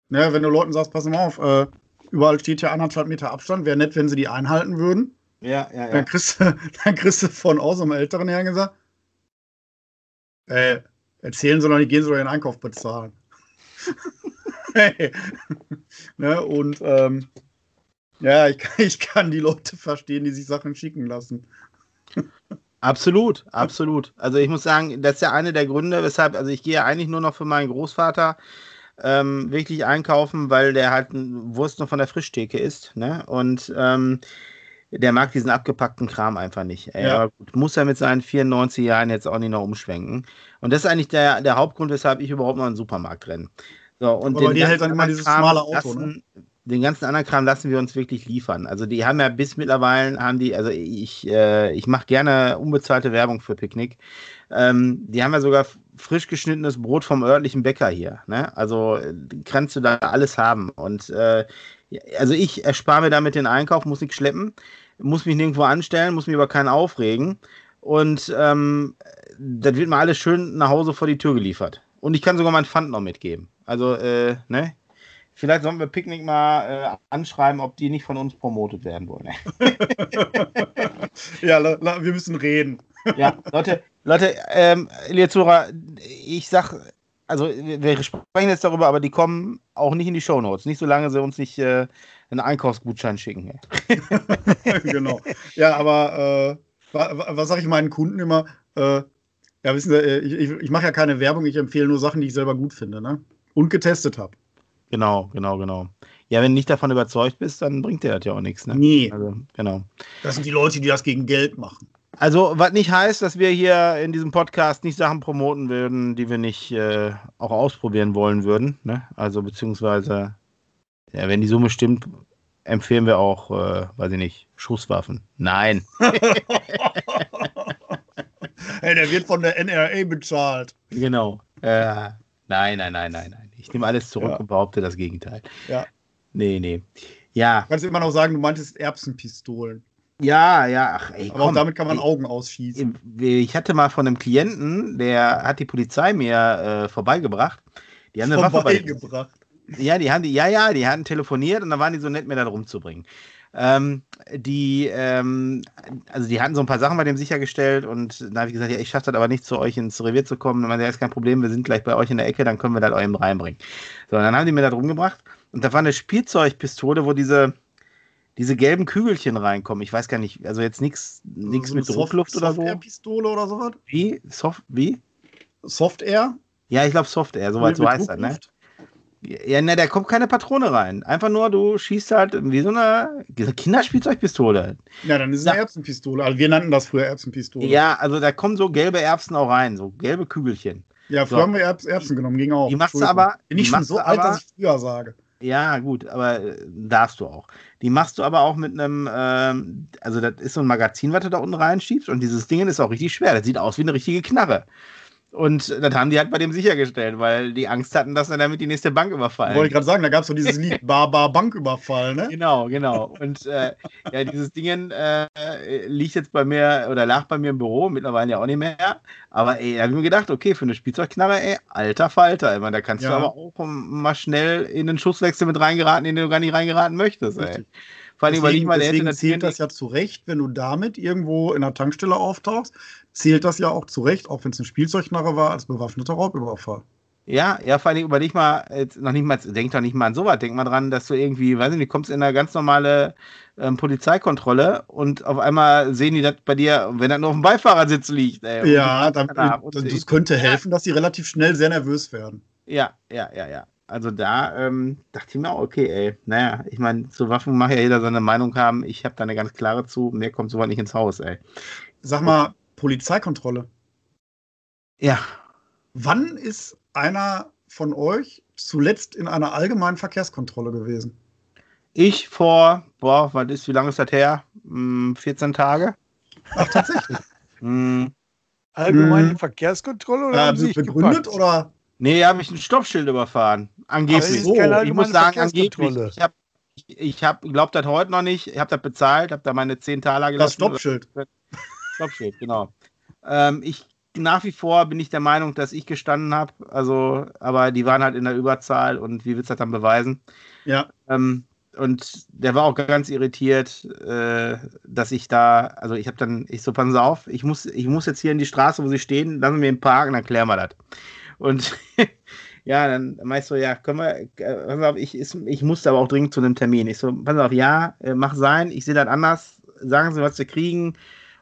Ne, wenn du Leuten sagst, pass mal auf, äh, überall steht ja anderthalb Meter Abstand, wäre nett, wenn sie die einhalten würden. Ja, ja, ja. Dann kriegst du, *laughs* dann kriegst du von aus einem älteren Herrn gesagt, äh, erzählen sie doch nicht, gehen sie doch den Einkauf bezahlen. Hey. *laughs* ne, und ähm, ja, ich kann, ich kann die Leute verstehen, die sich Sachen schicken lassen. Absolut, absolut. Also ich muss sagen, das ist ja einer der Gründe, weshalb, also ich gehe ja eigentlich nur noch für meinen Großvater ähm, wirklich einkaufen, weil der halt Wurst noch von der Frischtheke ist. Ne? Und ähm, der mag diesen abgepackten Kram einfach nicht. Ey, ja. Gut, muss er mit seinen 94 Jahren jetzt auch nicht noch umschwenken. Und das ist eigentlich der, der Hauptgrund, weshalb ich überhaupt noch in den Supermarkt renne. So, und aber dir hält dann immer dieses schmale Auto, lassen, ne? Den ganzen anderen Kram lassen wir uns wirklich liefern. Also die haben ja bis mittlerweile, haben die, also ich, äh, ich mache gerne unbezahlte Werbung für Picknick. Ähm, die haben ja sogar frisch geschnittenes Brot vom örtlichen Bäcker hier. Ne? Also kannst du da alles haben. Und äh, also ich erspare mir damit den Einkauf, muss nichts schleppen, muss mich nirgendwo anstellen, muss mich über keinen aufregen. Und ähm, das wird mir alles schön nach Hause vor die Tür geliefert. Und ich kann sogar mein Pfand noch mitgeben. Also, äh, ne? Vielleicht sollen wir Picknick mal äh, anschreiben, ob die nicht von uns promotet werden wollen. *laughs* ja, wir müssen reden. ja, Leute, Leute, ähm, Zuhörer, ich sag, also wir sprechen jetzt darüber, aber die kommen auch nicht in die Shownotes. Nicht solange sie uns nicht äh, einen Einkaufsgutschein schicken. *laughs* genau. Ja, aber äh, was sage ich meinen Kunden immer? Äh, ja, wissen Sie, äh, ich, ich, ich mache ja keine Werbung, ich empfehle nur Sachen, die ich selber gut finde, ne? Und getestet habe. Genau, genau, genau. Ja, wenn du nicht davon überzeugt bist, dann bringt dir das ja auch nichts. Ne? Nee. Also, genau. Das sind die Leute, die das gegen Geld machen. Also, was nicht heißt, dass wir hier in diesem Podcast nicht Sachen promoten würden, die wir nicht äh, auch ausprobieren wollen würden. Ne? Also, beziehungsweise, ja, wenn die Summe stimmt, empfehlen wir auch, äh, weiß ich nicht, Schusswaffen. Nein. *laughs* hey, der wird von der NRA bezahlt. Genau. Äh, nein, nein, nein, nein, nein. Ich nehme alles zurück ja. und behaupte das Gegenteil. Ja. Nee, nee. Ja. Du kannst immer noch sagen, du meintest Erbsenpistolen. Ja, ja, ach ey. Aber komm, auch damit kann man Augen ausschießen. Ich hatte mal von einem Klienten, der hat die Polizei mir äh, vorbeigebracht. Die haben eine vorbeigebracht. Waffe bei, ja, die haben die, ja, ja, die hatten telefoniert und dann waren die so nett, mir da rumzubringen. Ähm, die, ähm, also die hatten so ein paar Sachen bei dem sichergestellt und da habe ich gesagt, ja, ich schaffe das aber nicht zu euch ins Revier zu kommen. Und man sagt, ist kein Problem, wir sind gleich bei euch in der Ecke, dann können wir das euch reinbringen. So, und dann haben die mir da drum gebracht und da war eine Spielzeugpistole, wo diese, diese gelben Kügelchen reinkommen. Ich weiß gar nicht, also jetzt nichts so mit Druckluft oder so. Soft-Air-Pistole oder sowas? Wie? Soft, wie? Soft-Air? Ja, ich glaube Soft-Air, soweit so heißt das, ne? Ja, ne, da kommt keine Patrone rein. Einfach nur, du schießt halt wie so eine Kinderspielzeugpistole. Ja, dann ist es eine Erbsenpistole. Also wir nannten das früher Erbsenpistole. Ja, also da kommen so gelbe Erbsen auch rein, so gelbe Kügelchen. Ja, früher so. haben wir Erbsen genommen, ging auch. Die machst du aber. Bin ich schon so alt, aber, dass ich früher sage. Ja, gut, aber äh, darfst du auch. Die machst du aber auch mit einem, ähm, also das ist so ein Magazin, was du da unten reinschiebst und dieses Ding ist auch richtig schwer. Das sieht aus wie eine richtige Knarre. Und das haben die halt bei dem sichergestellt, weil die Angst hatten, dass er damit die nächste Bank überfallen. Wollte ich gerade sagen, da gab es so dieses Lied *laughs* Bar Bar Banküberfall, ne? Genau, genau. Und äh, ja, dieses Ding äh, liegt jetzt bei mir oder lag bei mir im Büro, mittlerweile ja auch nicht mehr. Aber ey, da habe ich mir gedacht, okay, für eine Spielzeugknarre, ey, alter Falter. Ich meine, da kannst ja. du aber auch mal schnell in den Schusswechsel mit reingeraten, in den du gar nicht reingeraten möchtest, ey. Vor allem, deswegen, mal, der deswegen zählt das ja zu Recht, wenn du damit irgendwo in der Tankstelle auftauchst, zählt das ja auch zu Recht, auch wenn es eine Spielzeugknarre war, als bewaffneter Raubüberfall. Ja, ja, vor allem überleg mal, jetzt noch nicht mal, denk doch nicht mal an sowas, denk mal dran, dass du irgendwie, weiß nicht, kommst in eine ganz normale ähm, Polizeikontrolle und auf einmal sehen die das bei dir, wenn das nur auf dem Beifahrersitz liegt. Ey, ja, dann, das, das könnte helfen, dass sie relativ schnell sehr nervös werden. Ja, ja, ja, ja. Also da ähm, dachte ich mir auch, okay, ey, naja, ich meine, zu Waffen mag ja jeder seine Meinung haben. Ich habe da eine ganz klare zu, mir kommt sowas nicht ins Haus, ey. Sag mal, Polizeikontrolle. Ja. Wann ist einer von euch zuletzt in einer allgemeinen Verkehrskontrolle gewesen? Ich vor, boah, was ist, wie lange ist das her? Hm, 14 Tage? Ach, tatsächlich. *laughs* Hm, Allgemeine Mhm. Verkehrskontrolle oder äh, haben Sie sich begründet gepackt? oder? Nee, habe ich ein Stoppschild überfahren. Angeblich. keine ich muss sagen, angeblich. Ich habe, ich hab, glaubt das heute noch nicht. Ich habe das bezahlt, habe da meine 10 Taler Das gelassen. Stoppschild. *laughs* Stoppschild, genau. Ähm, ich nach wie vor bin ich der Meinung, dass ich gestanden habe. Also, aber die waren halt in der Überzahl und wie willst du das dann beweisen? Ja. Ähm, und der war auch ganz irritiert, äh, dass ich da, also ich habe dann, ich so, Sie auf, ich muss, ich muss jetzt hier in die Straße, wo Sie stehen, lassen Sie mir im Park und dann klären wir das. Und *laughs* ja, dann meinst du, ja, können wir, äh, pass auf, ich, ist, ich musste aber auch dringend zu einem Termin. Ich so, pass auf, ja, äh, mach sein, ich sehe das anders, sagen Sie, was Sie kriegen.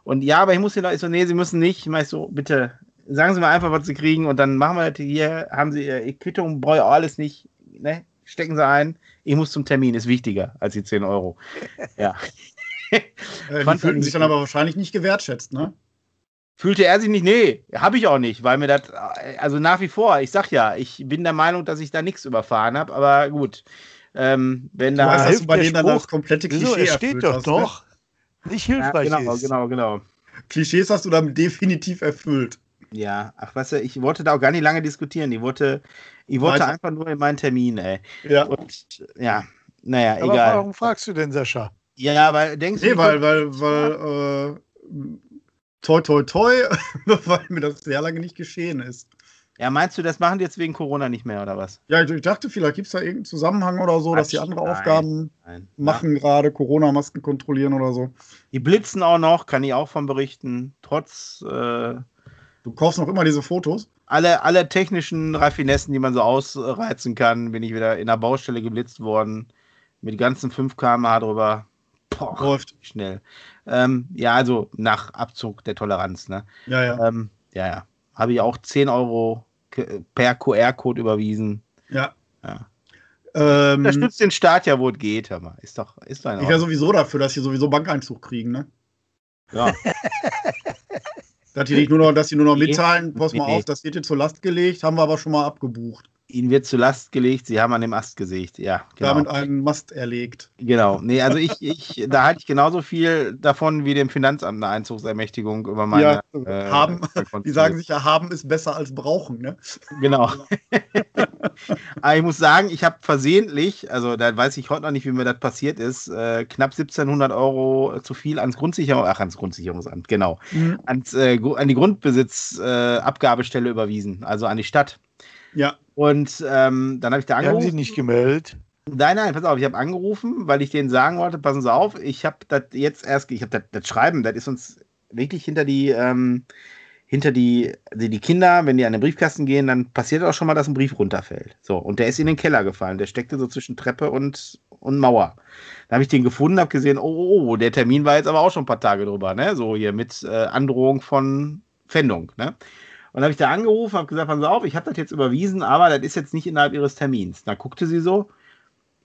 Und ja, aber ich muss hier noch, ich so, nee, Sie müssen nicht. Ich meine so, bitte, sagen Sie mir einfach, was Sie kriegen und dann machen wir das hier, haben Sie Ihre Quittung, brauche alles nicht, ne? Stecken Sie ein, ich muss zum Termin, ist wichtiger als die 10 Euro. Ja. *laughs* Äh, die fühlten sich dann aber wahrscheinlich nicht gewertschätzt, ne? Fühlte er sich nicht? Nee, habe ich auch nicht, weil mir das, also nach wie vor, ich sag ja, ich bin der Meinung, dass ich da nichts überfahren habe, aber gut. Ähm, wenn Du da. weißt, dass hilft du bei denen dann das komplette? Klischee Es steht erfüllt doch hast, ne? noch, nicht ja, hilfreich genau, ist. genau, genau. Klischees hast du damit definitiv erfüllt. Ja, ach weißt du, ich wollte da auch gar nicht lange diskutieren. Ich wollte, ich wollte Weiter. einfach nur in meinen Termin, ey. Ja. Und ja, naja, Aber egal. warum fragst du denn, Sascha? Ja, weil denkst du, Nee, weil, weil, weil, äh, toi, toi, toi, *laughs* weil mir das sehr lange nicht geschehen ist. ja, meinst du, das machen die jetzt wegen Corona nicht mehr oder was? Ja, ich, dachte, vielleicht gibt es da irgendeinen Zusammenhang oder so, dass die andere nein. Aufgaben Nein. machen, gerade Corona-Masken kontrollieren oder so. Die blitzen auch noch, kann ich auch von berichten. Trotz äh, Du kaufst noch immer diese Fotos. alle, alle technischen Raffinessen, die man so ausreizen kann, bin ich wieder in der Baustelle geblitzt worden. Mit ganzen 5 km/h drüber. Boah, Läuft. schnell. Ähm, ja, also nach Abzug der Toleranz. Ne? Ja, ja. Ähm, ja, ja. Habe ich auch 10 Euro per QR-Code überwiesen. ja. Ja. Ähm, Unterstützt den Staat ja, wo es geht, hör mal. Ist doch, ist doch in ich wäre sowieso dafür, dass sie sowieso Bankeinzug kriegen, ne? Ja. *laughs* Dass die nicht nur noch, dass die nur noch Nee. mitteilen, pass mal auf, das wird dir zur Last gelegt, haben wir aber schon mal abgebucht. Ihnen wird zu Last gelegt, Sie haben an dem Ast gesägt. Ja, genau. Damit einen Mast erlegt. Genau. Nee, also ich, ich, da halte ich genauso viel davon wie dem Finanzamt eine Einzugsermächtigung über meine. Ja, äh, haben, die sagen sich ja, haben ist besser als brauchen, ne? Genau. *laughs* Aber ich muss sagen, ich habe versehentlich, also da weiß ich heute noch nicht, wie mir das passiert ist, äh, knapp 1700 Euro zu viel ans Grundsicherung, ach, ans Grundsicherungsamt, genau, ans, äh, an die Grundbesitzabgabestelle äh, Abgabestelle überwiesen, also an die Stadt. Ja, Und ähm, dann habe ich da Die haben sie angerufen. nicht gemeldet. Nein, nein, pass auf, ich habe angerufen, weil ich denen sagen wollte, passen Sie auf, ich habe das jetzt erst, ich habe das, das Schreiben, das ist uns wirklich hinter die, ähm, hinter die, also die Kinder, wenn die an den Briefkasten gehen, dann passiert auch schon mal, dass ein Brief runterfällt. So, und der ist in den Keller gefallen, der steckte so zwischen Treppe und, und Mauer. Da habe ich den gefunden, habe gesehen, oh, oh, oh, der Termin war jetzt aber auch schon ein paar Tage drüber, ne, so hier mit äh, Androhung von Pfändung, ne. Und dann habe ich da angerufen, habe gesagt, passen Sie auf, ich habe das jetzt überwiesen, aber das ist jetzt nicht innerhalb Ihres Termins. Da guckte sie so,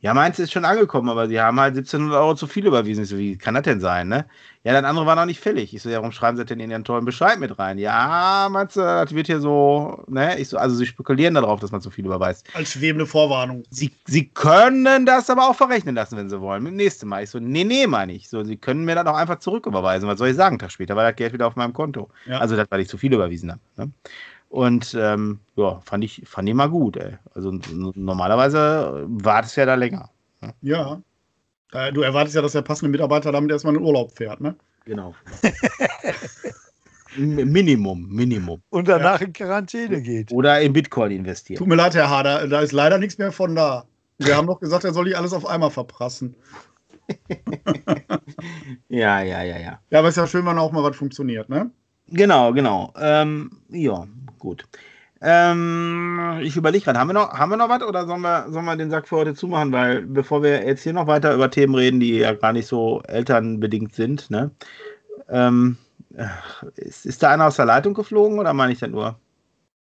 ja, meins ist schon angekommen, aber Sie haben halt 1700 Euro zu viel überwiesen. Ich so, wie kann das denn sein, ne? Ja, das andere war noch nicht fällig. Ich so, ja, warum schreiben Sie denn in Ihren tollen Bescheid mit rein? Ja, meinst du, das wird hier so, ne? Ich so, also Sie spekulieren darauf, dass man zu viel überweist. als schwebende Vorwarnung. Sie, Sie können das aber auch verrechnen lassen, wenn Sie wollen. Mit dem nächsten Mal. Ich so, nee, nee, meine ich. So, Sie können mir das auch einfach zurücküberweisen. Was soll ich sagen? einen Tag später war das Geld wieder auf meinem Konto. Ja. Also, das, weil ich zu viel überwiesen habe. Ne? Und ähm, ja, fand ich, fand ich mal gut, ey. Also normalerweise war das ja da länger. Ja. Äh, du erwartest ja, dass der passende Mitarbeiter damit erstmal in den Urlaub fährt, ne? Genau. *laughs* Minimum, Minimum. Und danach in Quarantäne geht. Oder in Bitcoin investieren. Tut mir leid, Herr Hader, da ist leider nichts mehr von da. Wir haben doch gesagt, er soll nicht alles auf einmal verprassen. *laughs* Ja, ja, ja, ja. Ja, aber ist ja schön, wenn auch mal was funktioniert, ne? Genau, genau. Ähm, ja, gut. Ähm, ich überlege gerade, haben wir noch, haben wir noch was oder sollen wir, sollen wir den Sack für heute zumachen? Weil bevor wir jetzt hier noch weiter über Themen reden, die ja gar nicht so elternbedingt sind, ne? Ähm, äh, ist, ist da einer aus der Leitung geflogen oder meine ich das nur?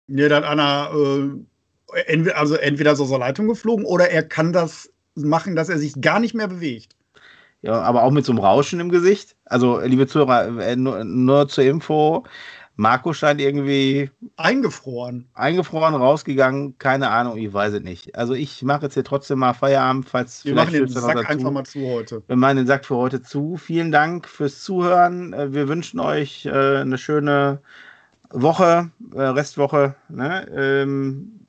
Nee, da hat einer, äh, entweder, also entweder ist aus der Leitung geflogen oder er kann das machen, dass er sich gar nicht mehr bewegt. Ja, aber auch mit so einem Rauschen im Gesicht. Also, liebe Zuhörer, äh, nur, nur zur Info. Marco scheint irgendwie eingefroren. Eingefroren, rausgegangen, keine Ahnung, ich weiß es nicht. Also ich mache jetzt hier trotzdem mal Feierabend, falls Wir machen den Sack einfach mal zu heute. Wir machen den Sack für heute zu. Vielen Dank fürs Zuhören. Äh, wir wünschen euch äh, eine schöne Woche, äh, Restwoche. Ne? Ähm,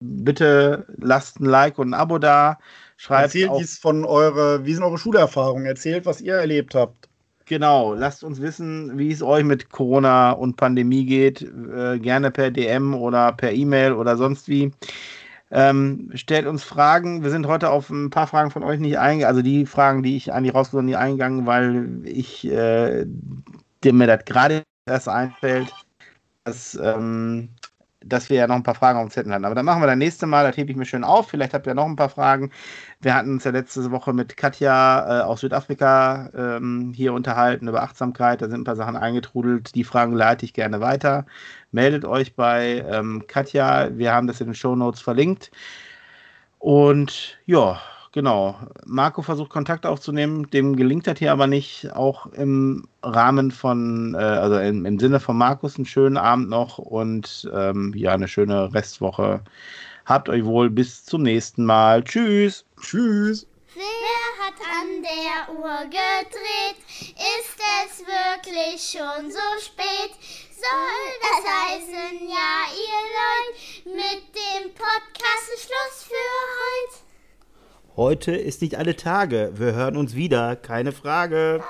bitte lasst ein Like und ein Abo da. Schreibt Erzählt dies von eure, wie sind eure Schulerfahrungen? Erzählt, was ihr erlebt habt. Genau, lasst uns wissen, wie es euch mit Corona und Pandemie geht. Äh, gerne per DM oder per E-Mail oder sonst wie. Ähm, stellt uns Fragen. Wir sind heute auf ein paar Fragen von euch nicht eingegangen. Also die Fragen, die ich eigentlich rausgesucht nicht eingegangen, weil ich äh, mir das gerade erst einfällt, dass ähm, dass wir ja noch ein paar Fragen auf dem Zettel hatten. Aber dann machen wir das nächste Mal, das hebe ich mir schön auf. Vielleicht habt ihr noch ein paar Fragen. Wir hatten uns ja letzte Woche mit Katja äh, aus Südafrika ähm, hier unterhalten über Achtsamkeit. Da sind ein paar Sachen eingetrudelt. Die Fragen leite ich gerne weiter. Meldet euch bei ähm, Katja. Wir haben das in den Show Notes verlinkt. Und ja, genau. Marco versucht Kontakt aufzunehmen, dem gelingt das hier aber nicht. Auch im Rahmen von, äh, also im, im, Sinne von Markus, einen schönen Abend noch und ähm, ja, eine schöne Restwoche. Habt euch wohl bis zum nächsten Mal. Tschüss. Tschüss. Wer hat an der Uhr gedreht? Ist es wirklich schon so spät? Soll das heißen, ja, ihr Leute, mit dem Podcast Schluss für heute? Heute ist nicht alle Tage. Wir hören uns wieder, keine Frage.